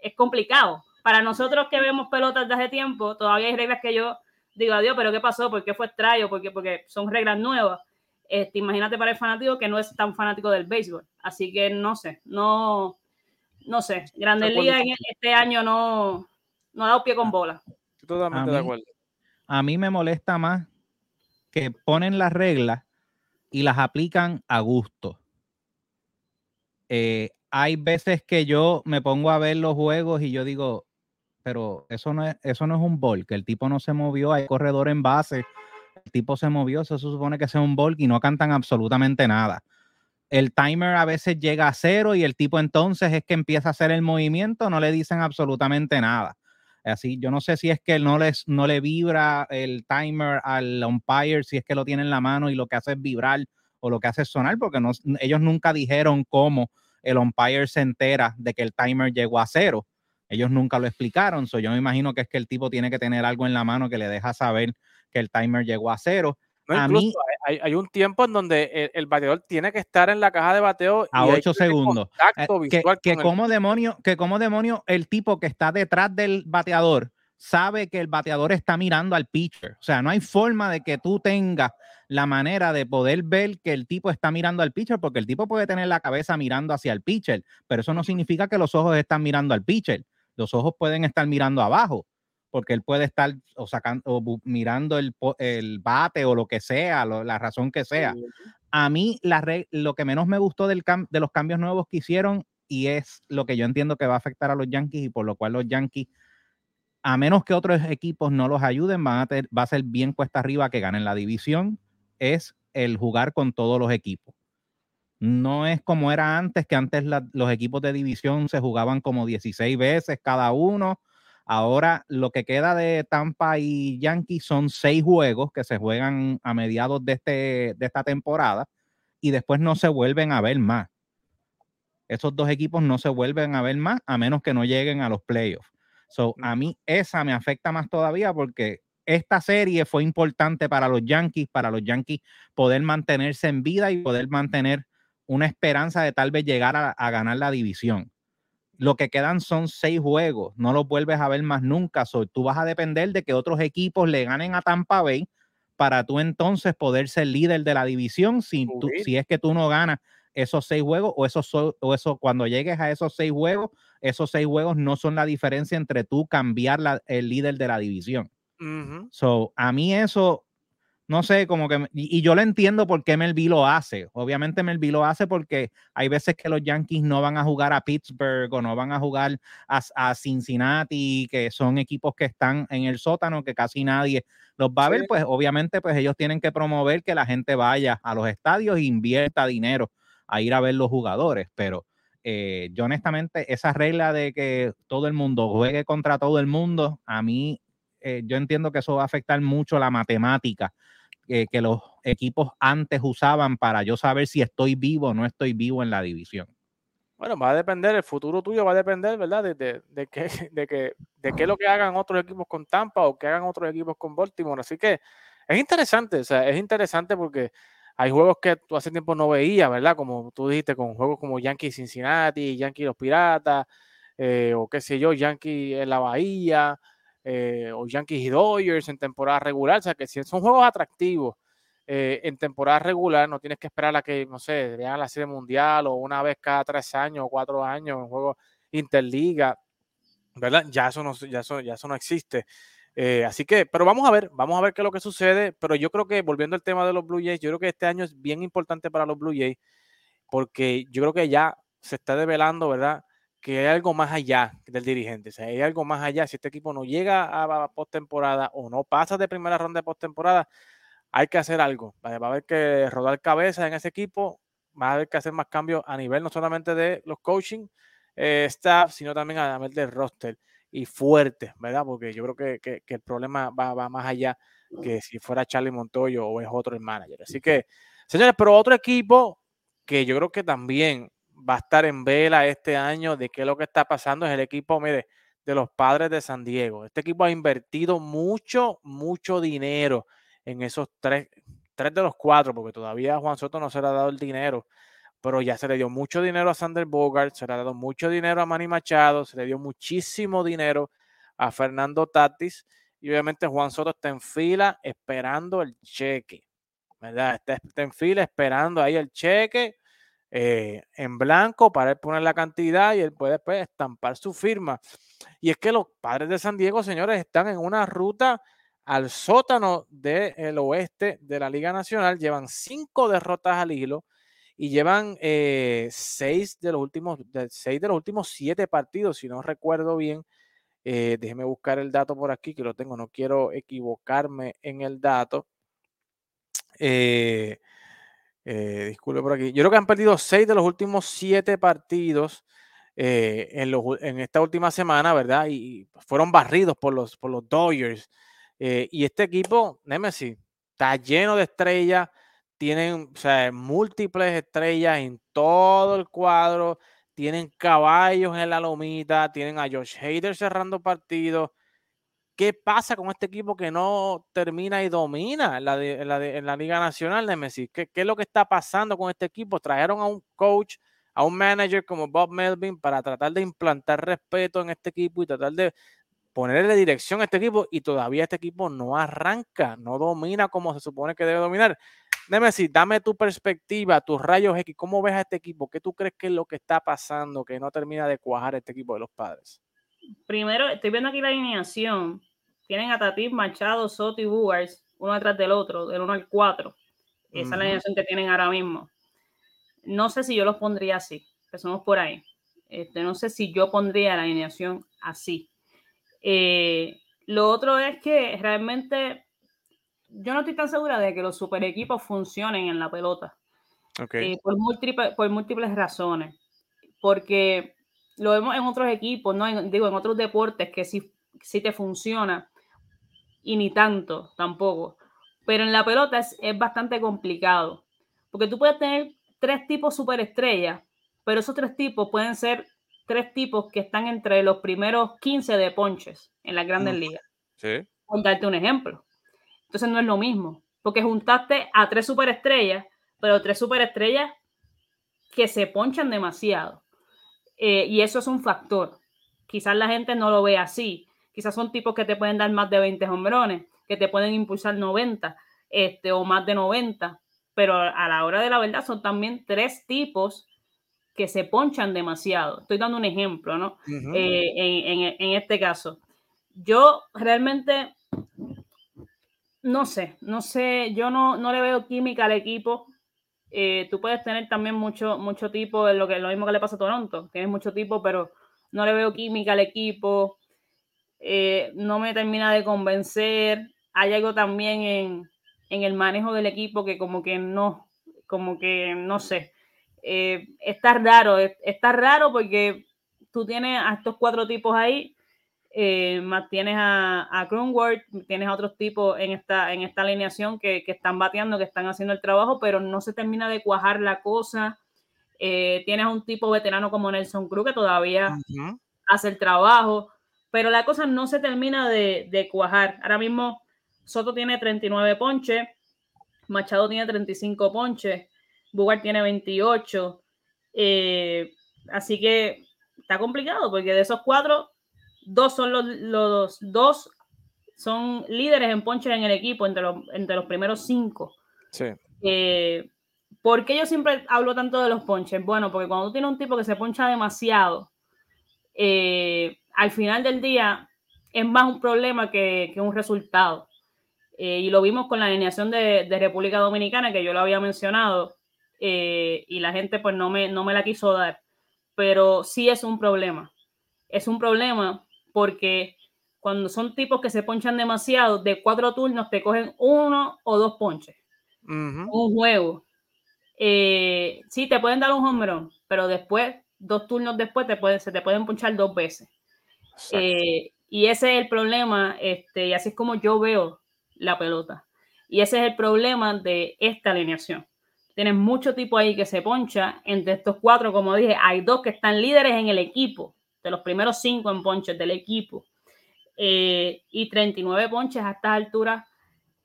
es complicado. Para nosotros que vemos pelotas desde hace tiempo, todavía hay reglas que yo digo, adiós, pero ¿qué pasó? ¿Por qué fue extraño? Porque, porque son reglas nuevas. Este, imagínate para el fanático que no es tan fanático del béisbol. Así que no sé, no, no sé. Grandes Ligas en este año no, no ha dado pie con bola. Totalmente de acuerdo. A mí me molesta más que ponen las reglas y las aplican a gusto. Eh, hay veces que yo me pongo a ver los juegos y yo digo, pero eso no es, eso no es un bol, que el tipo no se movió, hay corredor en base el tipo se movió, eso se supone que sea un bulk y no cantan absolutamente nada. El timer a veces llega a cero y el tipo entonces es que empieza a hacer el movimiento, no le dicen absolutamente nada. Así, yo no sé si es que no, les, no le vibra el timer al umpire, si es que lo tiene en la mano y lo que hace es vibrar o lo que hace es sonar, porque ellos nunca dijeron cómo el umpire se entera de que el timer llegó a cero. Ellos nunca lo explicaron, so yo me imagino que es que el tipo tiene que tener algo en la mano que le deja saber que el timer llegó a cero. a mí, hay, un tiempo en donde el, bateador tiene que estar en la caja de bateo a 8 segundos. Eh, que, como demonio, que como demonio el tipo que está detrás del bateador sabe que el bateador está mirando al pitcher. O sea, no hay forma de que tú tengas la manera de poder ver que el tipo está mirando al pitcher, porque el tipo puede tener la cabeza mirando hacia el pitcher, pero eso no significa que los ojos están mirando al pitcher. Los ojos pueden estar mirando abajo, porque él puede estar o sacando o mirando el, el, bate o lo que sea, la razón que sea. A mí la lo que menos me gustó del de los cambios nuevos que hicieron y es lo que yo entiendo que va a afectar a los Yankees y por lo cual los Yankees a menos que otros equipos no los ayuden, van a va a ser bien cuesta arriba que ganen la división es el jugar con todos los equipos. No es como era antes, que antes los equipos de división se jugaban como 16 veces cada uno. Ahora lo que queda de Tampa y Yankees son seis juegos que se juegan a mediados de, este, de esta temporada y después no se vuelven a ver más. Esos dos equipos no se vuelven a ver más a menos que no lleguen a los playoffs. So, a mí esa me afecta más todavía porque esta serie fue importante para los Yankees, para los Yankees poder mantenerse en vida y poder mantener una esperanza de tal vez llegar a, ganar la división. Lo que quedan son seis juegos, no los vuelves a ver más nunca. So, tú vas a depender de que otros equipos le ganen a Tampa Bay para tú entonces poder ser líder de la división si, si es que tú no ganas esos seis juegos o esos o eso cuando llegues a esos seis juegos, esos seis juegos no son la diferencia entre tú cambiar el líder de la división. So, a mí eso, no sé, como que, y, yo lo entiendo por qué Melví lo hace. Obviamente Melví lo hace porque hay veces que los Yankees no van a jugar a Pittsburgh o no van a jugar a, Cincinnati, que son equipos que están en el sótano, que casi nadie los va a ver, pues obviamente pues ellos tienen que promover que la gente vaya a los estadios e invierta dinero a ir a ver los jugadores, pero eh, yo honestamente esa regla de que todo el mundo juegue contra todo el mundo, a mí eh, yo entiendo que eso va a afectar mucho la matemática eh, que los equipos antes usaban para yo saber si estoy vivo o no estoy vivo en la división. Bueno, va a depender, el futuro tuyo va a depender, ¿verdad? De, de, de, que, de, que, de qué es lo que hagan otros equipos con Tampa o que hagan otros equipos con Baltimore. Así que es interesante, o sea, es interesante porque hay juegos que tú hace tiempo no veías, ¿verdad? Como tú dijiste, con juegos como Yankee Cincinnati, Yankee los Piratas, eh, o qué sé yo, Yankee en la Bahía, eh, o Yankees y Dodgers en temporada regular. O sea, que si son juegos atractivos eh, en temporada regular, no tienes que esperar a que, no sé, vean la serie mundial o una vez cada tres años o cuatro años en juegos interliga, ¿verdad? Ya eso no, ya eso, ya eso no existe. Eh, así que, pero vamos a ver, vamos a ver qué es lo que sucede. Pero yo creo que, volviendo al tema de los Blue Jays, yo creo que este año es bien importante para los Blue Jays, porque yo creo que ya se está develando, ¿verdad? Que hay algo más allá del dirigente. O hay algo más allá. Si este equipo no llega a, postemporada o no pasa de primera ronda de postemporada, hay que hacer algo. Va a haber que rodar cabeza en ese equipo. Va a haber que hacer más cambios a nivel no solamente de los coaching eh, staff, sino también a nivel del roster. Y fuerte, ¿verdad? Porque yo creo que, que, el problema va, va, más allá que si fuera Charlie Montoyo o es otro el manager. Así que, señores, pero otro equipo que yo creo que también va a estar en vela este año de qué es lo que está pasando es el equipo, mire, de los padres de San Diego. Este equipo ha invertido mucho, mucho dinero en esos tres, tres de los cuatro, porque todavía Juan Soto no se le ha dado el dinero, pero ya se le dio mucho dinero a Sander Bogart, se le ha dado mucho dinero a Manny Machado, se le dio muchísimo dinero a Fernando Tatis, y obviamente Juan Soto está en fila esperando el cheque, ¿verdad? Está en fila esperando ahí el cheque eh, en blanco para él poner la cantidad y él puede después pues, estampar su firma. Y es que los padres de San Diego, señores, están en una ruta al sótano del oeste de la Liga Nacional. Llevan cinco derrotas al hilo y llevan eh, seis, de los últimos, seis de los últimos siete partidos, si no recuerdo bien. Eh, déjeme buscar el dato por aquí, que lo tengo, no quiero equivocarme en el dato. Eh, eh, disculpe por aquí. Yo creo que han perdido seis de los últimos siete partidos eh, en, esta última semana, ¿verdad? Y, fueron barridos por los, por los Dodgers. Eh, y este equipo, Nemesis, está lleno de estrellas. Tienen múltiples estrellas en todo el cuadro. Tienen caballos en la lomita. Tienen a Josh Hader cerrando partidos. ¿Qué pasa con este equipo que no termina y domina en la, Liga Nacional de Messi? ¿Qué, es lo que está pasando con este equipo? Trajeron a un coach, a un manager como Bob Melvin para tratar de implantar respeto en este equipo y tratar de ponerle dirección a este equipo y todavía este equipo no arranca, no domina como se supone que debe dominar. Nemesis, dame tu perspectiva, tus rayos X, ¿cómo ves a este equipo? ¿Qué tú crees que es lo que está pasando que no termina de cuajar este equipo de los padres? Primero, estoy viendo aquí la alineación. Tienen a Tatis, Machado, Soto y Bugars, uno detrás del otro, del 1 al 4. Esa es la alineación que tienen ahora mismo. No sé si yo los pondría así, empezamos por ahí. Este, no sé si yo pondría la alineación así. Eh, lo otro es que realmente yo no estoy tan segura de que los super equipos funcionen en la pelota. Eh, por, múltiples, por múltiples razones. Porque lo vemos en otros equipos, ¿no? digo, en otros deportes que sí, sí te funciona y ni tanto tampoco. Pero en la pelota es, es bastante complicado. Porque tú puedes tener tres tipos superestrellas, pero esos tres tipos pueden ser tres tipos que están entre los primeros 15 de ponches en las grandes ligas. Sí. Por darte un ejemplo. Entonces no es lo mismo, porque juntaste a tres superestrellas, pero tres superestrellas que se ponchan demasiado. Eh, y eso es un factor. Quizás la gente no lo ve así. Quizás son tipos que te pueden dar más de 20 hombrones, que te pueden impulsar 90 este, o más de 90. Pero a la hora de la verdad son también tres tipos que se ponchan demasiado. Estoy dando un ejemplo, ¿no? Eh, en, en, en este caso. Yo realmente no sé, no sé, yo no, no le veo química al equipo. Eh, tú puedes tener también mucho, mucho tipo, lo, que, lo mismo que le pasa a Toronto, tienes mucho tipo, pero no le veo química al equipo, eh, no me termina de convencer. Hay algo también en, en, el manejo del equipo que como que no, como que no sé. Eh, está raro, está raro porque tú tienes a estos cuatro tipos ahí eh, más tienes a, a tienes a otros tipos en esta, en esta alineación que, están bateando, que están haciendo el trabajo, pero no se termina de cuajar la cosa. Eh, tienes a un tipo veterano como Nelson Cruz que todavía hace el trabajo, pero la cosa no se termina de, cuajar. Ahora mismo Soto tiene 39 ponches, Machado tiene 35 ponches, Bugart tiene 28. Eh, así que está complicado porque de esos cuatro dos son los, dos son líderes en ponches en el equipo entre los, entre los primeros cinco. Sí. Eh, ¿Por qué yo siempre hablo tanto de los ponches? Bueno, porque cuando tú tienes un tipo que se poncha demasiado, eh, al final del día es más un problema que, un resultado. Eh, y lo vimos con la alineación de, República Dominicana, que yo lo había mencionado, y la gente pues no me, no me la quiso dar. Pero sí es un problema. Es un problema porque cuando son tipos que se ponchan demasiado, de cuatro turnos te cogen uno o dos ponches. Un juego. Eh, sí, te pueden dar un home pero después, dos turnos después, te pueden, se te pueden ponchar dos veces. Eh, y ese es el problema, este, y así es como yo veo la pelota. Y ese es el problema de esta alineación. Tienes mucho tipo ahí que se poncha. Entre estos cuatro, como dije, hay dos que están líderes en el equipo de los primeros cinco en ponches del equipo. Eh, y 39 ponches a estas alturas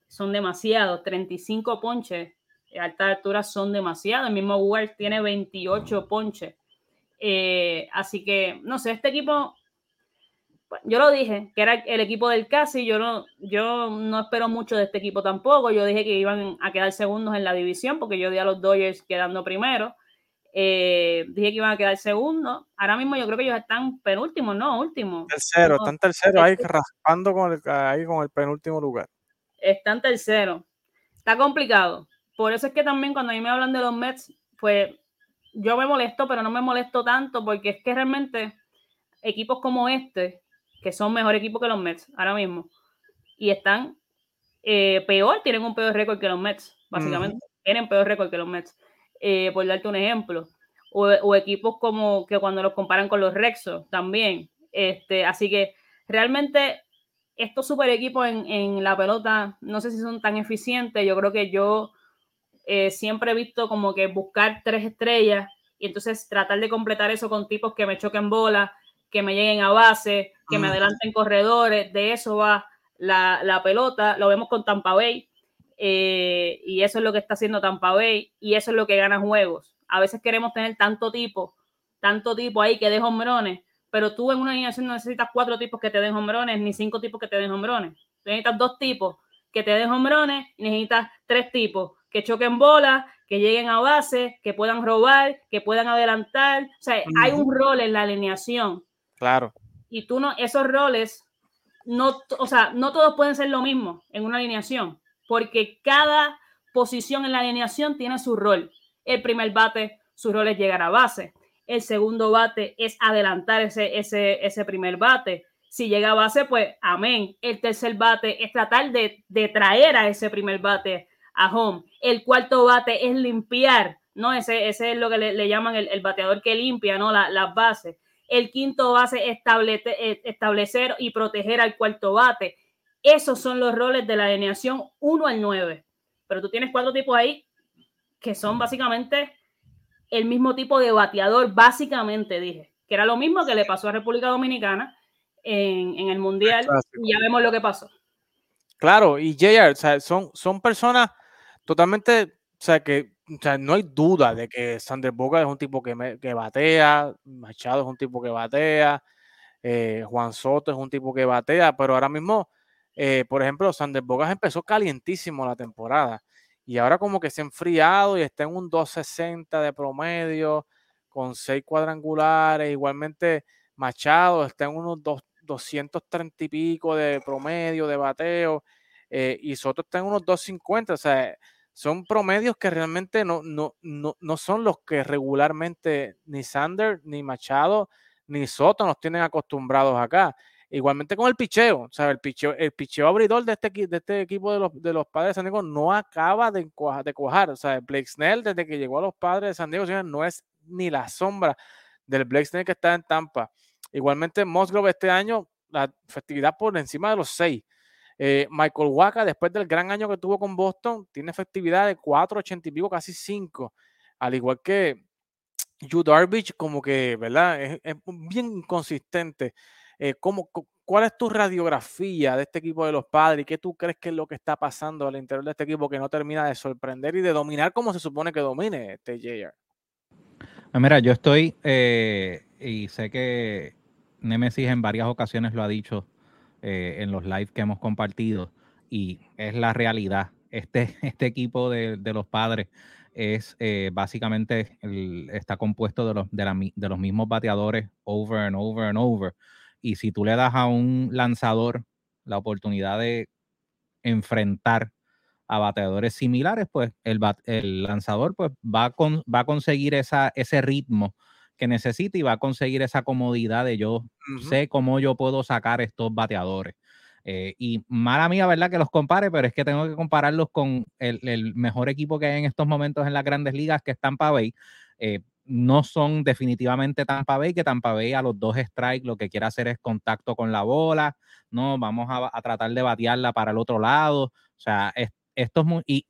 son demasiados. 35 ponches a estas alturas son demasiados. El mismo Google tiene 28 ponches. Eh, así que, no sé, este equipo, yo lo dije, que era el equipo del casi. Yo no, yo no espero mucho de este equipo tampoco. Yo dije que iban a quedar segundos en la división porque yo di a los Dodgers quedando primero. Eh, dije que iban a quedar segundo. Ahora mismo yo creo que ellos están penúltimos, no, último. Tercero, están tercero ahí raspando con el, ahí con el penúltimo lugar. Están tercero. Está complicado. Por eso es que también cuando a mí me hablan de los Mets, pues yo me molesto, pero no me molesto tanto porque es que realmente equipos como este, que son mejor equipos que los Mets ahora mismo, y están eh, peor, tienen un peor récord que los Mets, básicamente. Tienen peor récord que los Mets. Eh, por darte un ejemplo. O, equipos como que cuando los comparan con los Rexos también. Este, así que realmente estos super equipos en, la pelota, no sé si son tan eficientes. Yo creo que yo eh, siempre he visto como que buscar tres estrellas y entonces tratar de completar eso con tipos que me choquen bola, que me lleguen a base, que me adelanten corredores. De eso va la, la pelota. Lo vemos con Tampa Bay eh, y eso es lo que está haciendo Tampa Bay y eso es lo que gana juegos. A veces queremos tener tanto tipo, tanto tipo ahí que de hombrones, pero tú en una alineación no necesitas cuatro tipos que te den hombrones, ni cinco tipos que te den hombrones. necesitas dos tipos que te den hombrones y necesitas tres tipos que choquen bolas, que lleguen a base, que puedan robar, que puedan adelantar. O sea, hay un rol en la alineación. Claro. Y tú no, esos roles, no, o sea, no todos pueden ser lo mismo en una alineación, porque cada posición en la alineación tiene su rol. El primer bate, su rol es llegar a base. El segundo bate es adelantar ese, ese, ese primer bate. Si llega a base, pues amén. El tercer bate es tratar de, de traer a ese primer bate a home. El cuarto bate es limpiar, ¿no? Ese, ese es lo que le, llaman el, bateador que limpia, ¿no? las bases. El quinto base es eh, establecer y proteger al cuarto bate. Esos son los roles de la alineación 1 al 9. Pero tú tienes cuatro tipos ahí que son básicamente el mismo tipo de bateador, básicamente dije, que era lo mismo que le pasó a República Dominicana en, en el Mundial y ya vemos lo que pasó. Claro, y JR, o sea, son, son personas totalmente, o sea, que o sea, no hay duda de que Sander Boca es un tipo que, que batea, Machado es un tipo que batea, eh, Juan Soto es un tipo que batea, pero ahora mismo, eh, por ejemplo, Sander Bogas empezó calientísimo la temporada y ahora como que se ha enfriado y está en un 260 de promedio con seis cuadrangulares, igualmente Machado está en unos 230 y pico de promedio de bateo eh, y Soto está en unos 250, o sea, son promedios que realmente no, no, no, no son los que regularmente ni Sander, ni Machado, ni Soto nos tienen acostumbrados acá. Igualmente con el picheo, sea, el picheo, el picheo abridor de este, de este equipo de los, de los padres de San Diego no acaba de, de cuajar. O sea, Blake Snell, desde que llegó a los padres de San Diego, no es ni la sombra del Blake Snell que está en Tampa. Igualmente, Musgrove este año, la efectividad por encima de los seis. Eh, Michael Waka, después del gran año que tuvo con Boston, tiene efectividad de 4.80 y pico, casi 5. Al igual que Yu Darvish, como que, ¿verdad? Es, bien inconsistente. Eh, ¿Cuál es tu radiografía de este equipo de los padres? ¿Qué tú crees que es lo que está pasando al interior de este equipo que no termina de sorprender y de dominar como se supone que domine este JR? Ah, mira, yo estoy, eh, y sé que Nemesis en varias ocasiones lo ha dicho, eh, en los lives que hemos compartido y es la realidad. Este, este equipo de, los padres es eh, básicamente está compuesto de los, de, los mismos bateadores over and over and over. Y si tú le das a un lanzador la oportunidad de enfrentar a bateadores similares, pues el, el lanzador pues va, con, va a conseguir esa, ese ritmo que necesita y va a conseguir esa comodidad de yo sé cómo yo puedo sacar estos bateadores. Eh, y mala mía, ¿verdad? Que los compare, pero es que tengo que compararlos con el, mejor equipo que hay en estos momentos en las grandes ligas, que es Tampa Bay. Eh, no son definitivamente Tampa Bay, que Tampa Bay a los dos strikes lo que quiere hacer es contacto con la bola, no, vamos a, tratar de batearla para el otro lado. O sea, esto es muy... Y,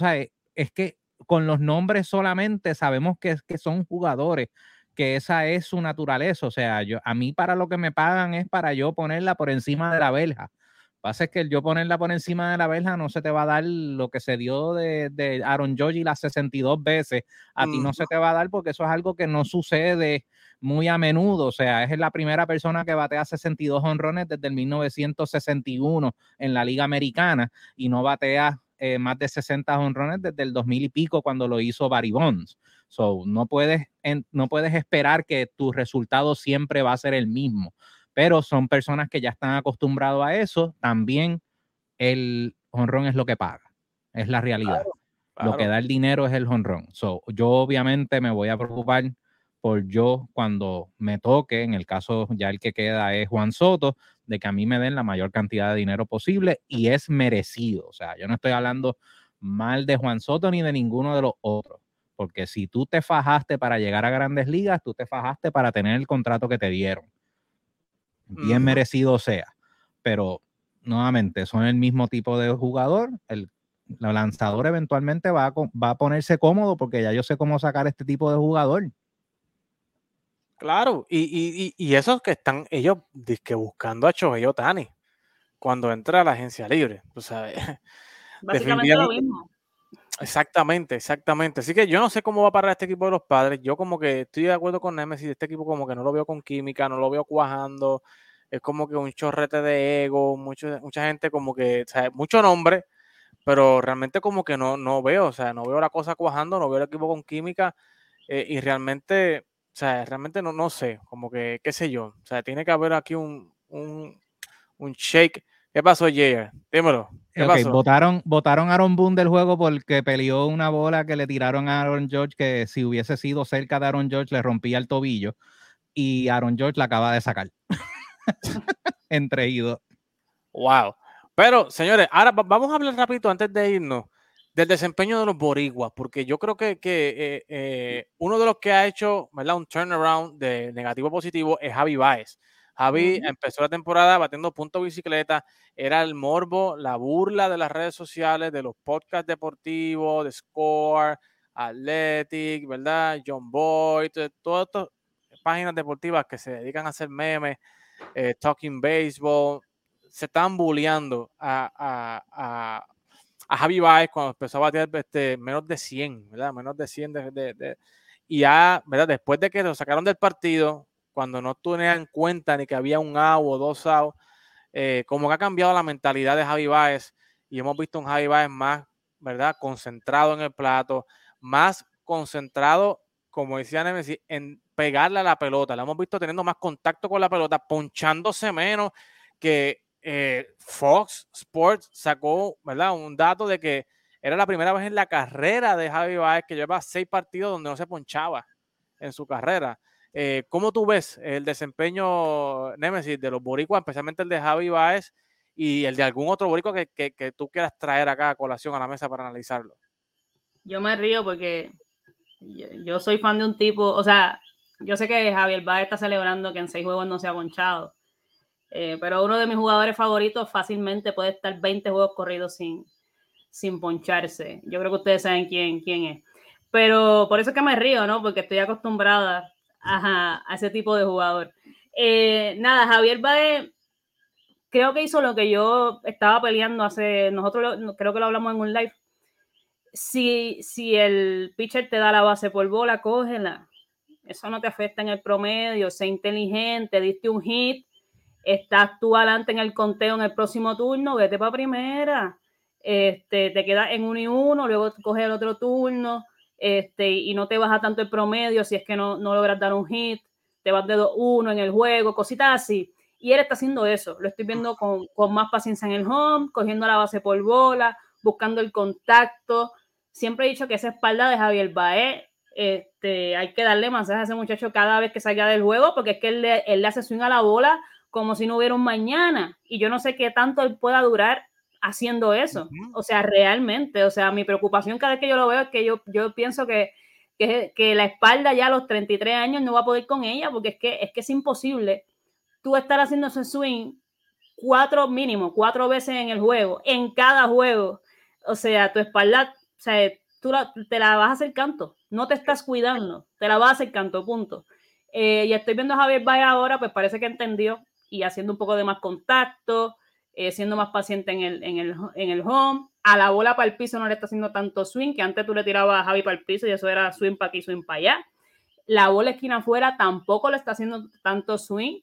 o es que con los nombres solamente sabemos que, que son jugadores que esa es su naturaleza. O sea, yo, a mí para lo que me pagan es para yo ponerla por encima de la verja. Pasa es que el yo ponerla por encima de la verja no se te va a dar lo que se dio de, de Aaron Joji las 62 veces. A ti no se te va a dar porque eso es algo que no sucede muy a menudo. O sea, es la primera persona que batea 62 honrones desde el 1961 en la Liga Americana y no batea eh, más de 60 honrones desde el 2000 y pico cuando lo hizo Barry Bonds. So, no puedes, no puedes esperar que tu resultado siempre va a ser el mismo, pero son personas que ya están acostumbrados a eso. También el honrón es lo que paga, es la realidad. Lo que da el dinero es el honrón. So, yo obviamente me voy a preocupar por yo cuando me toque, en el caso ya el que queda es Juan Soto, de que a mí me den la mayor cantidad de dinero posible y es merecido. O sea, yo no estoy hablando mal de Juan Soto ni de ninguno de los otros porque si tú te fajaste para llegar a grandes ligas, tú te fajaste para tener el contrato que te dieron. Bien merecido sea. Pero nuevamente, son el mismo tipo de jugador. El, lanzador eventualmente va a, va a ponerse cómodo porque ya yo sé cómo sacar este tipo de jugador. Claro, y, y, esos que están ellos que buscando a Chohei Otani cuando entra a la agencia libre, tú sabes. Básicamente lo mismo. Exactamente, exactamente. Así que yo no sé cómo va a parar este equipo de los padres. Yo como que estoy de acuerdo con Nemesis, este equipo como que no lo veo con química, no lo veo cuajando. Es como que un chorrete de ego, mucho, mucha gente como que, o sea, mucho nombre, pero realmente como que no, no veo, o sea, no veo la cosa cuajando, no veo el equipo con química eh, y realmente, o sea, realmente no, no sé, como que, qué sé yo, o sea, tiene que haber aquí un, un, un shake ¿Qué pasó, Jair? Dímelo. ¿Qué pasó? Votaron, votaron a Aaron Boone del juego porque peleó una bola que le tiraron a Aaron George que si hubiese sido cerca de Aaron George le rompía el tobillo y Aaron George la acaba de sacar. Entre idos. Wow. Pero, señores, ahora vamos a hablar rápido antes de irnos del desempeño de los boricuas, porque yo creo que, eh, eh, uno de los que ha hecho ¿verdad? un turnaround de negativo a positivo es Javi Baez. Javi empezó la temporada batiendo puntos bicicleta, era el morbo, la burla de las redes sociales, de los podcasts deportivos, de Score, Athletic, ¿verdad? John Boyd, todas estas páginas deportivas que se dedican a hacer memes, eh, Talking Baseball, se estaban bulleando a, a, Javi Baez cuando empezó a batear este, menos de 100, ¿verdad? Menos de 100 de, y ya, ¿verdad? Después de que lo sacaron del partido, cuando no tenían en cuenta ni que había un out o dos outs, eh, como que ha cambiado la mentalidad de Javi Baez y hemos visto un Javi Baez más, ¿verdad? Concentrado en el plato, más concentrado, como decía Nemesis, en pegarle a la pelota. La hemos visto teniendo más contacto con la pelota, ponchándose menos que eh, Fox Sports sacó, ¿verdad? Un dato de que era la primera vez en la carrera de Javi Baez que lleva seis partidos donde no se ponchaba en su carrera. Eh, ¿Cómo tú ves el desempeño, Nemesis, de los boricuas, especialmente el de Javi Baez y el de algún otro boricua que, que, tú quieras traer acá a colación a la mesa para analizarlo? Yo me río porque yo, soy fan de un tipo, o sea, yo sé que Javier Baez está celebrando que en seis juegos no se ha ponchado, eh, pero uno de mis jugadores favoritos fácilmente puede estar 20 juegos corridos sin, sin poncharse. Yo creo que ustedes saben quién, quién es. Pero por eso es que me río, ¿no? Porque estoy acostumbrada a ese tipo de jugador. Eh, nada, Javier Baez creo que hizo lo que yo estaba peleando hace, nosotros creo que lo hablamos en un live. Si, si el pitcher te da la base por bola, cógela. Eso no te afecta en el promedio, sé inteligente, diste un hit, estás tú adelante en el conteo en el próximo turno, vete para primera. Este, te quedas en uno y uno, luego coges el otro turno este, y no te baja tanto el promedio si es que no, no logras dar un hit, te vas de 2-1 en el juego, cositas así. Y él está haciendo eso, lo estoy viendo con, con, más paciencia en el home, cogiendo la base por bola, buscando el contacto. Siempre he dicho que esa espalda de Javier Baez, este, hay que darle masaje a ese muchacho cada vez que salga del juego, porque es que él le, él le hace swing a la bola como si no hubiera un mañana. Y yo no sé qué tanto él pueda durar haciendo eso. O sea, realmente, o sea, mi preocupación cada vez que yo lo veo es que yo, yo pienso que, que, la espalda ya a los 33 años no va a poder con ella, porque es que es, que es imposible tú estar haciendo ese swing cuatro mínimo, cuatro veces en el juego, en cada juego. O sea, tu espalda, o sea, tú te la vas a hacer canto, no te estás cuidando, te la vas a hacer canto, punto. Eh, y estoy viendo a Javier Valle ahora, pues parece que entendió y haciendo un poco de más contacto, eh, siendo más paciente en el, en, el, en el home. A la bola para el piso no le está haciendo tanto swing, que antes tú le tirabas a Javi para el piso y eso era swing para aquí, swing para allá. La bola esquina afuera tampoco le está haciendo tanto swing.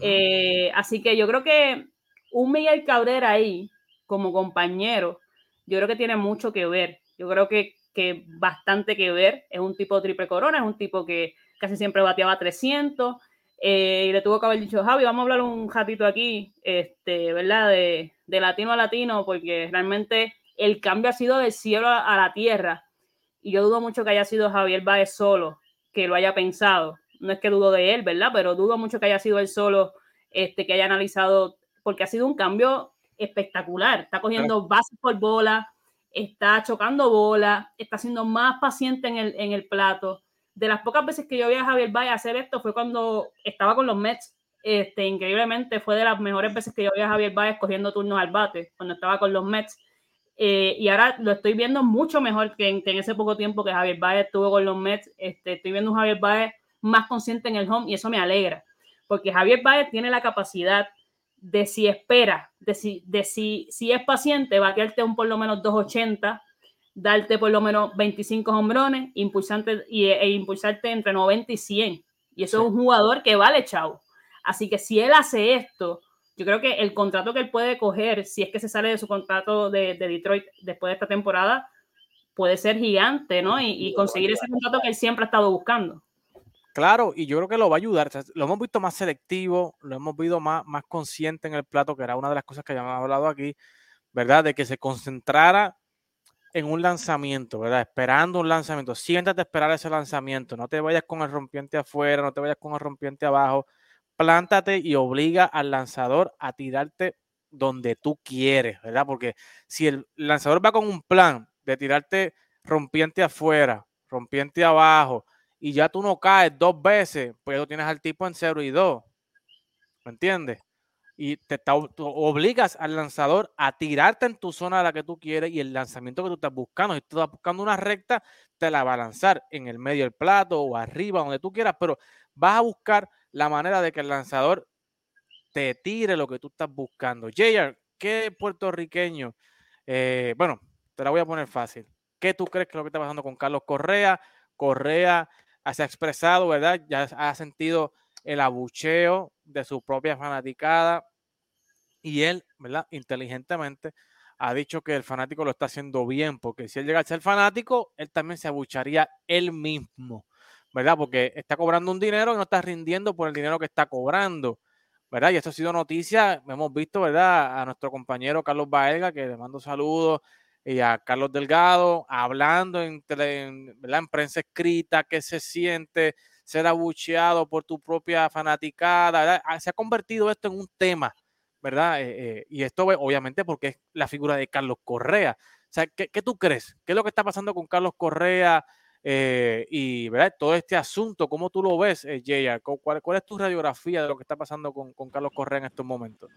Eh, así que yo creo que un Miguel Cabrera ahí, como compañero, yo creo que tiene mucho que ver. Yo creo que, que bastante que ver. Es un tipo de triple corona, es un tipo que casi siempre bateaba 300 eh, y le tuvo que haber dicho, Javi, vamos a hablar un ratito aquí, este, ¿verdad? De, latino a latino, porque realmente el cambio ha sido del cielo a, la tierra. Y yo dudo mucho que haya sido Javier Baez solo, que lo haya pensado. No es que dudo de él, ¿verdad? Pero dudo mucho que haya sido él solo, este, que haya analizado, porque ha sido un cambio espectacular. Está cogiendo bases por bola, está chocando bola, está siendo más paciente en el, en el plato de las pocas veces que yo vi a Javier Valle hacer esto fue cuando estaba con los Mets. Este, increíblemente fue de las mejores veces que yo vi a Javier Baez cogiendo turnos al bate cuando estaba con los Mets. Eh, y ahora lo estoy viendo mucho mejor que en, ese poco tiempo que Javier Baez estuvo con los Mets. Este, estoy viendo un Javier Baez más consciente en el home y eso me alegra, porque Javier Baez tiene la capacidad de si espera, de si, de si, si es paciente, batearte un por lo menos 280 darte por lo menos 25 hombrones impulsante, y, e impulsarte entre 90 y 100. Y eso es un jugador que vale chau. Así que si él hace esto, yo creo que el contrato que él puede coger, si es que se sale de su contrato de, Detroit después de esta temporada, puede ser gigante, ¿no? Y, conseguir ese contrato que él siempre ha estado buscando. Claro, y yo creo que lo va a ayudar. lo hemos visto más selectivo, lo hemos visto más, más consciente en el plato, que era una de las cosas que ya hemos hablado aquí, ¿verdad? De que se concentrara en un lanzamiento, ¿verdad? Esperando un lanzamiento. Siéntate a esperar ese lanzamiento. No te vayas con el rompiente afuera, no te vayas con el rompiente abajo. Plántate y obliga al lanzador a tirarte donde tú quieres, ¿verdad? Porque si el lanzador va con un plan de tirarte rompiente afuera, rompiente abajo, y ya tú no caes dos veces, pues tú tienes al tipo en 0 y 2. ¿Me entiendes? Y te obligas al lanzador a tirarte en tu zona a la que tú quieres y el lanzamiento que tú estás buscando. Si tú estás buscando una recta, te la va a lanzar en el medio del plato o arriba, donde tú quieras, pero vas a buscar la manera de que el lanzador te tire lo que tú estás buscando. JR, ¿qué puertorriqueño? Eh, bueno, te la voy a poner fácil. ¿Qué tú crees que es lo que está pasando con Carlos Correa? Correa se ha expresado, ¿verdad? Ya ha sentido el abucheo de su propia fanaticada y él, ¿verdad? Inteligentemente ha dicho que el fanático lo está haciendo bien, porque si él llega a ser fanático, él también se abucharía él mismo, ¿verdad? Porque está cobrando un dinero y no está rindiendo por el dinero que está cobrando, ¿verdad? Y esto ha sido noticia, hemos visto, ¿verdad? A nuestro compañero Carlos Baelga, que le mando saludos, y a Carlos Delgado, hablando en, ¿verdad? en prensa escrita, que se siente ser abucheado por tu propia fanaticada. Ah, se ha convertido esto en un tema, ¿verdad? Eh, eh, y esto obviamente porque es la figura de Carlos Correa. O sea, ¿qué, tú crees? ¿Qué es lo que está pasando con Carlos Correa eh, y ¿verdad? todo este asunto? ¿Cómo tú lo ves, JR? ¿Cuál, ¿Cuál, es tu radiografía de lo que está pasando con, con Carlos Correa en estos momentos?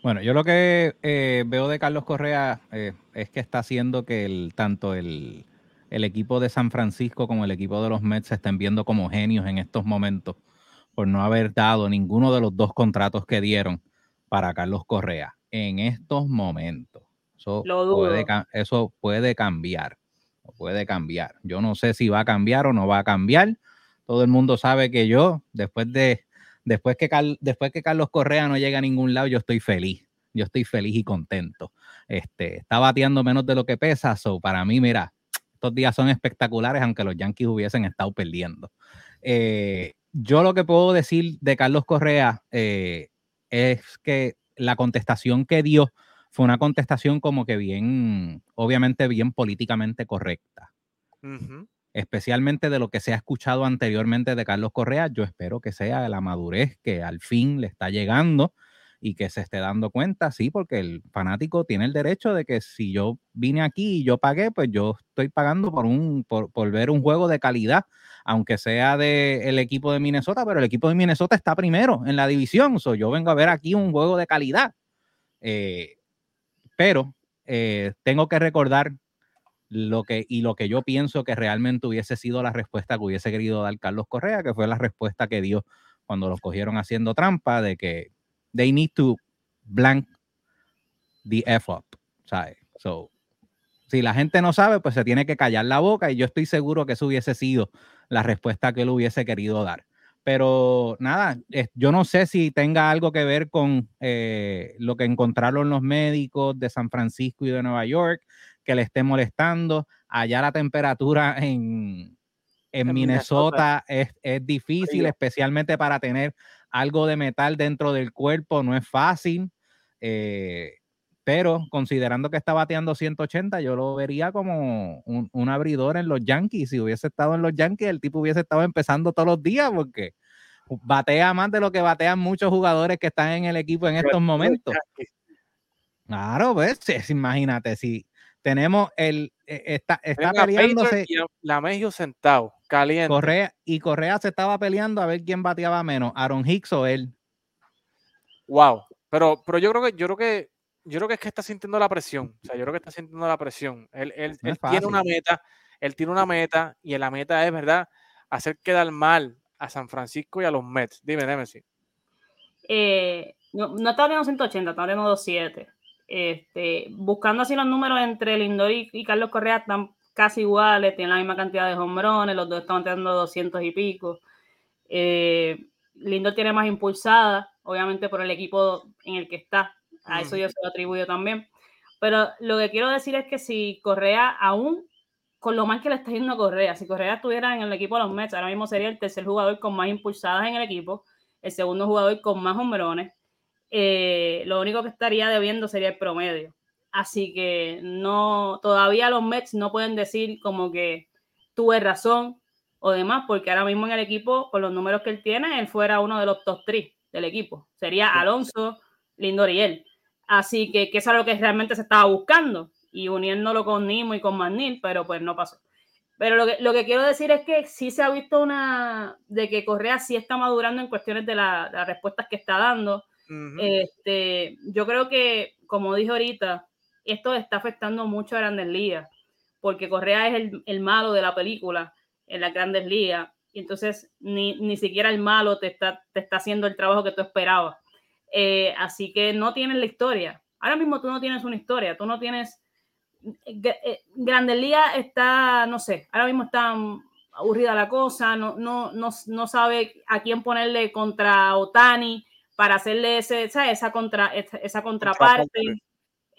Bueno, yo lo que veo de Carlos Correa es que está haciendo que el, tanto el, el equipo de San Francisco como el equipo de los Mets se estén viendo como genios en estos momentos por no haber dado ninguno de los dos contratos que dieron para Carlos Correa en estos momentos. Eso, puede, eso puede cambiar, puede cambiar. Yo no sé si va a cambiar o no va a cambiar. Todo el mundo sabe que yo, después de después que, después que Carlos Correa no llega a ningún lado, yo estoy feliz. Yo estoy feliz y contento. Este, está bateando menos de lo que pesa. So, para mí, mira, estos días son espectaculares, aunque los Yankees hubiesen estado perdiendo. Eh, yo lo que puedo decir de Carlos Correa eh, es que la contestación que dio fue una contestación como que bien, obviamente bien políticamente correcta. Especialmente de lo que se ha escuchado anteriormente de Carlos Correa, yo espero que sea la madurez que al fin le está llegando y que se esté dando cuenta, sí, porque el fanático tiene el derecho de que si yo vine aquí y yo pagué, pues yo estoy pagando por un por, ver un juego de calidad, aunque sea del equipo de Minnesota, pero el equipo de Minnesota está primero en la división, so yo vengo a ver aquí un juego de calidad. Eh, pero eh, tengo que recordar lo que y lo que yo pienso que realmente hubiese sido la respuesta que hubiese querido dar Carlos Correa, que fue la respuesta que dio cuando los cogieron haciendo trampa de que they need to blank the F up, ¿sabes? So, si la gente no sabe, pues se tiene que callar la boca y yo estoy seguro que eso hubiese sido la respuesta que él hubiese querido dar. Pero nada, yo no sé si tenga algo que ver con eh, lo que encontraron los médicos de San Francisco y de Nueva York, que le esté molestando. Allá la temperatura en, en, Minnesota, Es, es, difícil, especialmente para tener algo de metal dentro del cuerpo no es fácil, eh, pero considerando que está bateando 180, yo lo vería como un, abridor en los Yankees. Si hubiese estado en los Yankees, el tipo hubiese estado empezando todos los días porque batea más de lo que batean muchos jugadores que están en el equipo en estos momentos. Claro, pues, imagínate, si tenemos el, e, está, está peleándose. La Medio sentado, caliente. Correa, y Correa se estaba peleando a ver quién bateaba menos, Aaron Hicks o él. Wow. Pero, pero yo creo que, yo creo que, yo creo que es que está sintiendo la presión. O sea, yo creo que está sintiendo la presión. Él, él, tiene una meta, él tiene una meta, y la meta es, ¿verdad? Hacer quedar mal a San Francisco y a los Mets. Dime, Nemesis. Eh, no, no está hablando 180, está hablando 207. Este, buscando así los números entre Lindor y, Carlos Correa están casi iguales, tienen la misma cantidad de hombrones, los dos están teniendo 200 y pico. Eh, Lindor tiene más impulsada, obviamente por el equipo en el que está. A eso yo se lo atribuyo también. Pero lo que quiero decir es que si Correa aún con lo mal que le está yendo a Correa, si Correa estuviera en el equipo de los Mets, ahora mismo sería el tercer jugador con más impulsadas en el equipo, el segundo jugador con más hombrones. Eh, lo único que estaría debiendo sería el promedio. Así que no, todavía los Mets no pueden decir como que tuve razón o demás, porque ahora mismo en el equipo, con los números que él tiene, él fuera uno de los top 3 del equipo. Sería Alonso, Lindor y él. Así que, que eso es lo que realmente se estaba buscando y uniéndolo con Nimo y con Manil, pero pues no pasó. Pero lo que, lo que quiero decir es que sí se ha visto una, de que Correa sí está madurando en cuestiones de las respuestas que está dando. este, yo creo que, como dije ahorita, esto está afectando mucho a Grandes Ligas, porque Correa es el, el malo de la película en las Grandes Ligas, y entonces ni, ni siquiera el malo te está, te está haciendo el trabajo que tú esperabas. Eh, así que no tienes la historia. Ahora mismo tú no tienes una historia, tú no tienes... Eh, Grandes Ligas está, no sé, ahora mismo está aburrida la cosa, no, no, no, no sabe a quién ponerle contra Otani para hacerle ese, esa, contra, esa contraparte.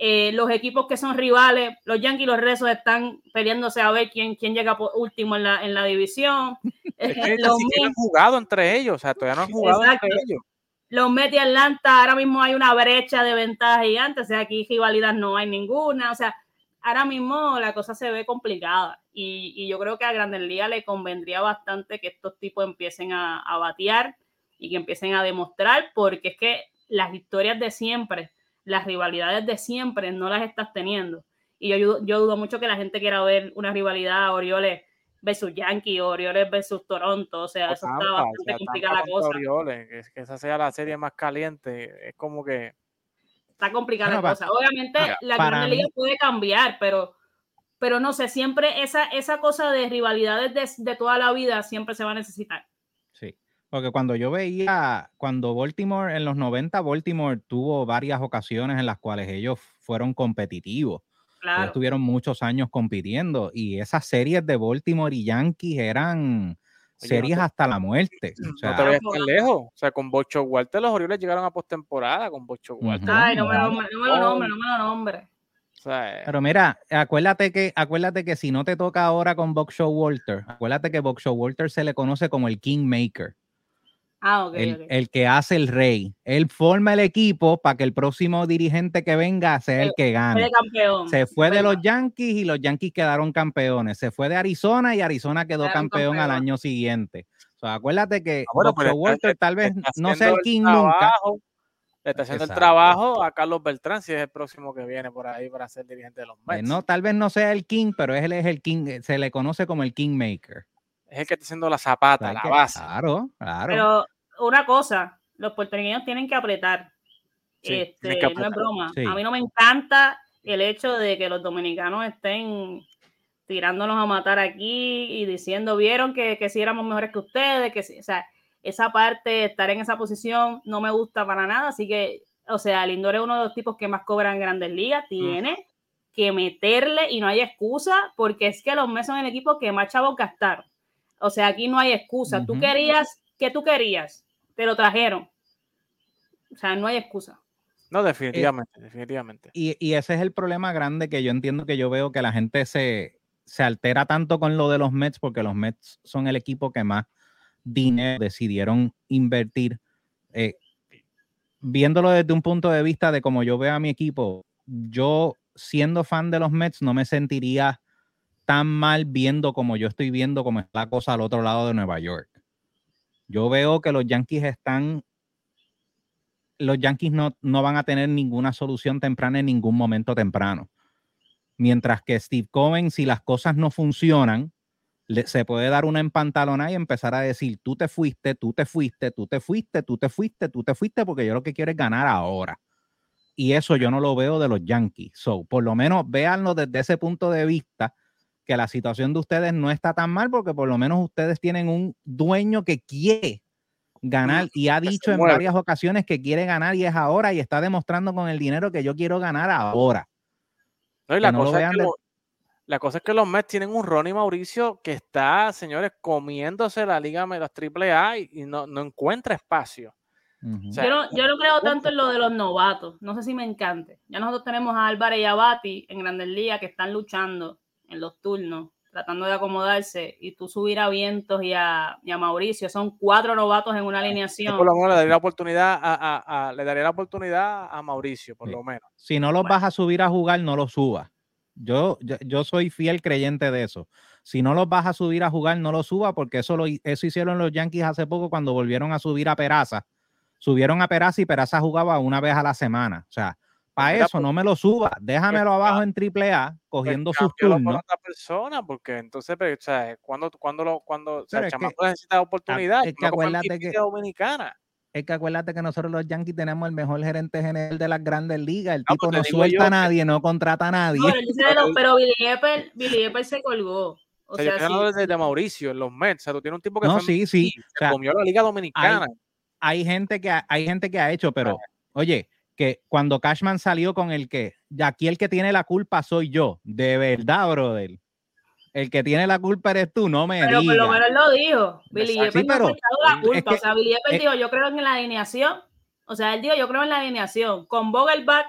Eh, los equipos que son rivales, los Yankees y los Rezos están peleándose a ver quién, quién llega por último en la, en la división. Es que los han jugado entre ellos, o sea, todavía no han jugado entre ellos los Mets y Atlanta, ahora mismo hay una brecha de ventaja gigante, o sea, aquí rivalidad no hay ninguna, o sea, ahora mismo la cosa se ve complicada y, yo creo que a Grandes Ligas le convendría bastante que estos tipos empiecen a, a batear y que empiecen a demostrar, porque es que las historias de siempre, las rivalidades de siempre no las estás teniendo. Y yo, yo dudo mucho que la gente quiera ver una rivalidad Orioles versus Yankee, Orioles versus Toronto, o sea, eso está bastante complicada la cosa. Orioles, que, esa sea la serie más caliente, es como que... Está complicada la cosa. Obviamente la Gran Liga puede cambiar, pero, pero no sé, siempre esa, esa cosa de rivalidades de, de toda la vida siempre se va a necesitar. Porque cuando yo veía, cuando Baltimore en los 90, Baltimore tuvo varias ocasiones en las cuales ellos fueron competitivos estuvieron muchos años compitiendo y esas series de Baltimore y Yankees eran series hasta la muerte. O sea, no te tan lejos. O sea, con Bocho Walter los Orioles llegaron a postemporada con Bocho Walter. Ay, no me lo nombre, no me lo nombre, no me lo nombre. Pero mira, acuérdate que, acuérdate que si no te toca ahora con Box Walter, acuérdate que Box Walter se le conoce como el Kingmaker. Ah, el, que hace el rey. Él forma el equipo para que el próximo dirigente que venga sea el, que gane. Se fue de los Yankees y los Yankees quedaron campeones. Se fue de Arizona y Arizona quedó campeón, al año siguiente. O sea, acuérdate que ah, Walter tal vez no sea el King nunca. Le está haciendo el trabajo a Carlos Beltrán, si es el próximo que viene por ahí para ser dirigente de los Mets. no, tal vez no sea el King, pero él es el King, se le conoce como el Kingmaker es el que está haciendo la zapata, la base. Claro, claro. Pero una cosa, los puertorriqueños tienen que apretar. este, No es broma. A mí no me encanta el hecho de que los dominicanos estén tirándonos a matar aquí y diciendo, vieron que, que si éramos mejores que ustedes, que o sea, esa parte, estar en esa posición, no me gusta para nada. Así que, o sea, Lindor es uno de los tipos que más cobran en grandes ligas, tiene que meterle y no hay excusa, porque es que los meses son el equipo que más chavos gastaron. O sea, aquí no hay excusa. Tú querías, ¿qué tú querías? Te lo trajeron. O sea, no hay excusa. No, definitivamente, definitivamente. Y, y, ese es el problema grande que yo entiendo que yo veo que la gente se, se altera tanto con lo de los Mets porque los Mets son el equipo que más dinero decidieron invertir. Eh, viéndolo desde un punto de vista de cómo yo veo a mi equipo, yo siendo fan de los Mets no me sentiría tan mal viendo como yo estoy viendo cómo está la cosa al otro lado de Nueva York. Yo veo que los Yankees están, los Yankees no, no van a tener ninguna solución temprana en ningún momento temprano. Mientras que Steve Cohen, si las cosas no funcionan, se puede dar una empantalona y empezar a decir, tú te fuiste, tú te fuiste, tú te fuiste, tú te fuiste, tú te fuiste, porque yo lo que quiero es ganar ahora. Y eso yo no lo veo de los Yankees. So, por lo menos véanlo desde ese punto de vista que la situación de ustedes no está tan mal porque por lo menos ustedes tienen un dueño que quiere ganar y ha dicho en varias ocasiones que quiere ganar y es ahora y está demostrando con el dinero que yo quiero ganar ahora. la, cosa es que los Mets tienen un Ronnie Mauricio que está, señores, comiéndose la liga de las AAA y, y no, no encuentra espacio yo, no, yo, no, creo tanto en lo de los novatos. No sé si me encante. Ya nosotros tenemos a Álvarez y a Bati en Grandes Ligas que están luchando en los turnos, tratando de acomodarse. Y tú subir a Vientos y a, y a Mauricio. Son cuatro novatos en una alineación. por lo menos le daría la oportunidad a, le daría la oportunidad a Mauricio, por lo menos. Si no los vas a subir a jugar, no los subas. Yo, yo, soy fiel creyente de eso. Si no los vas a subir a jugar, no los subas, porque eso, lo, eso hicieron los Yankees hace poco cuando volvieron a subir a Peraza subieron a Peraza y Peraza jugaba una vez a la semana. O sea, para eso pues no me lo suba, déjamelo abajo en triple A pues cogiendo sus turnos. otra persona, porque entonces, pero, o sea, cuando, cuando, lo, cuando o sea, el chamaco necesita oportunidad, es que acuérdate que dominicana. Es que acuérdate que nosotros los Yankees tenemos el mejor gerente general de las grandes ligas. El tipo no suelta a nadie, no contrata a nadie. pero Billy Epper se colgó. O, sea, sea yo desde de Mauricio en los Mets. O sea, tú tienes un tipo que no, sí, sí. se comió la Liga Dominicana hay gente que ha, hay gente que ha hecho, pero oye, que cuando Cashman salió con el que, aquí el que tiene la culpa soy yo, de verdad, brother. El que tiene la culpa eres tú, no me pero digas. Por lo menos lo dijo. Billy no ha la culpa. o sea, Billy dijo, yo creo en la alineación. O sea, él dijo, yo creo en la alineación. Con Vogelbach,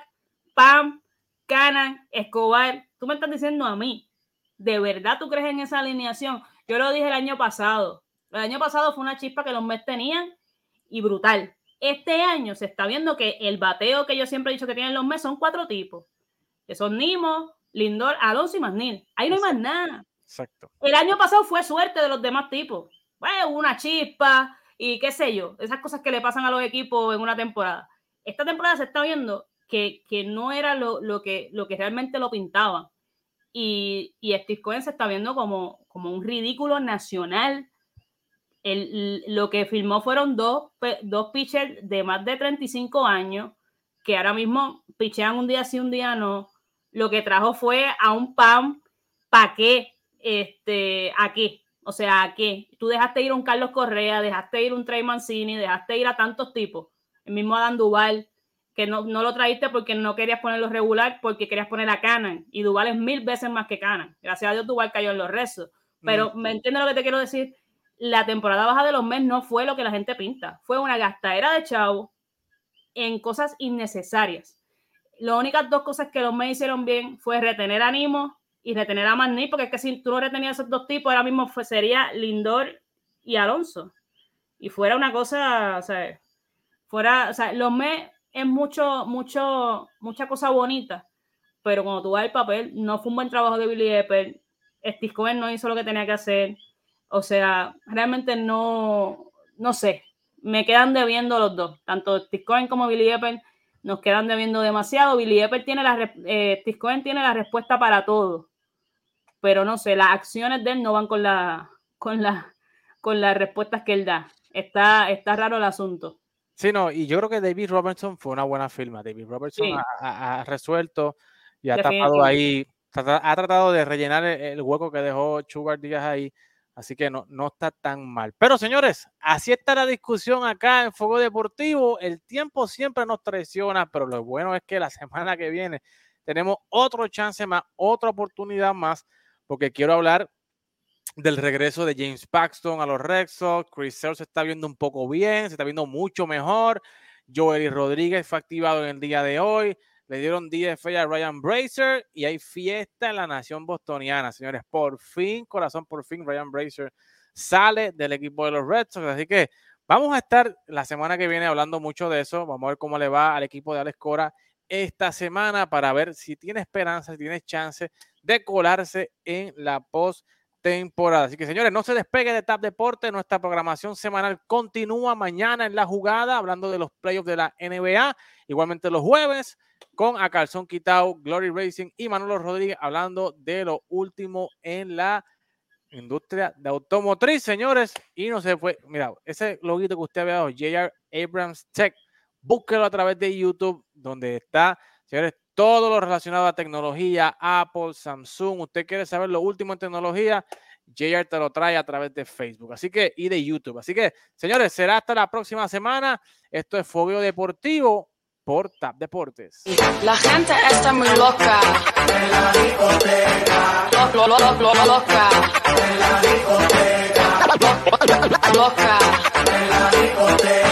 Pam, Canan, Escobar. Tú me estás diciendo a mí, ¿de verdad tú crees en esa alineación? Yo lo dije el año pasado. El año pasado fue una chispa que los Mets tenían y brutal. Este año se está viendo que el bateo que yo siempre he dicho que tienen los meses son cuatro tipos, que son Nimo, Lindor, Alonso y Magnil. Ahí no hay más nada. Exacto. El año pasado fue suerte de los demás tipos. Bueno, una chispa y qué sé yo, esas cosas que le pasan a los equipos en una temporada. Esta temporada se está viendo que, no era lo, que, lo que realmente lo pintaban. Y, y Steve Cohen se está viendo como, como un ridículo nacional el, lo que firmó fueron dos, dos pitchers de más de 35 años que ahora mismo pichean un día sí, un día no. Lo que trajo fue a un PAM, ¿para qué? Este, ¿A qué? O sea, ¿a qué? Tú dejaste ir a un Carlos Correa, dejaste ir a un Trey Mancini, dejaste ir a tantos tipos. El mismo Adam Duval, que no, no lo trajiste porque no querías ponerlo regular, porque querías poner a Canan. Y Duval es mil veces más que Canan. Gracias a Dios Duval cayó en los rezos. Pero, ¿me entiendes lo que te quiero decir? La temporada baja de los Mets no fue lo que la gente pinta. Fue una gastadera de chavo en cosas innecesarias. Las únicas dos cosas que los Mets hicieron bien fue retener a Nimo y retener a Manny, porque es que si tú no retenías esos dos tipos, ahora mismo sería Lindor y Alonso. Y fuera una cosa, o sea, fuera, o sea, los Mets es mucho, mucho, mucha cosa bonita, pero cuando tú vas al papel, no fue un buen trabajo de Billy Epper, Steve no hizo lo que tenía que hacer, o sea, realmente no, no sé, me quedan debiendo los dos, tanto Tiscoen como Billy Epper nos quedan debiendo demasiado. Billy Epper tiene la, eh, tiene la respuesta para todo, pero no sé, las acciones de él no van con, la, con, la, con las respuestas que él da. Está, está raro el asunto. Sí, no, y yo creo que David Robertson fue una buena firma. David Robertson ha, resuelto y ha tapado ahí, ha tratado de rellenar el, el, hueco que dejó Sugar Díaz ahí. Así que no, no está tan mal. Pero señores, así está la discusión acá en Fuego Deportivo. El tiempo siempre nos traiciona, pero lo bueno es que la semana que viene tenemos otro chance más, otra oportunidad más, porque quiero hablar del regreso de James Paxton a los Red Sox. Chris Sale se está viendo un poco bien, se está viendo mucho mejor. Joel Rodríguez fue activado en el día de hoy le dieron DFA a Ryan Bracer y hay fiesta en la nación bostoniana, señores. Por fin, corazón, por fin, Ryan Bracer sale del equipo de los Red Sox. Así que vamos a estar la semana que viene hablando mucho de eso. Vamos a ver cómo le va al equipo de Alex Cora esta semana para ver si tiene esperanza, si tiene chance de colarse en la post temporada. Así que señores, no se despegue de TAP Deporte. Nuestra programación semanal continúa mañana en la jugada, hablando de los playoffs de la NBA. Igualmente los jueves con a calzón quitado, Glory Racing y Manolo Rodríguez hablando de lo último en la industria de automotriz, señores. Y no se fue, mira, ese loguito que usted ha dado, JR Abrams Tech, búsquelo a través de YouTube, donde está, señores, todo lo relacionado a tecnología, Apple, Samsung. Usted quiere saber lo último en tecnología, JR te lo trae a través de Facebook, así que y de YouTube. Así que, señores, será hasta la próxima semana. Esto es Fogueo Deportivo Deportes. La gente está muy loca. En la discoteca. Lo, lo, lo, loca. En la discoteca. Loca. En la discoteca.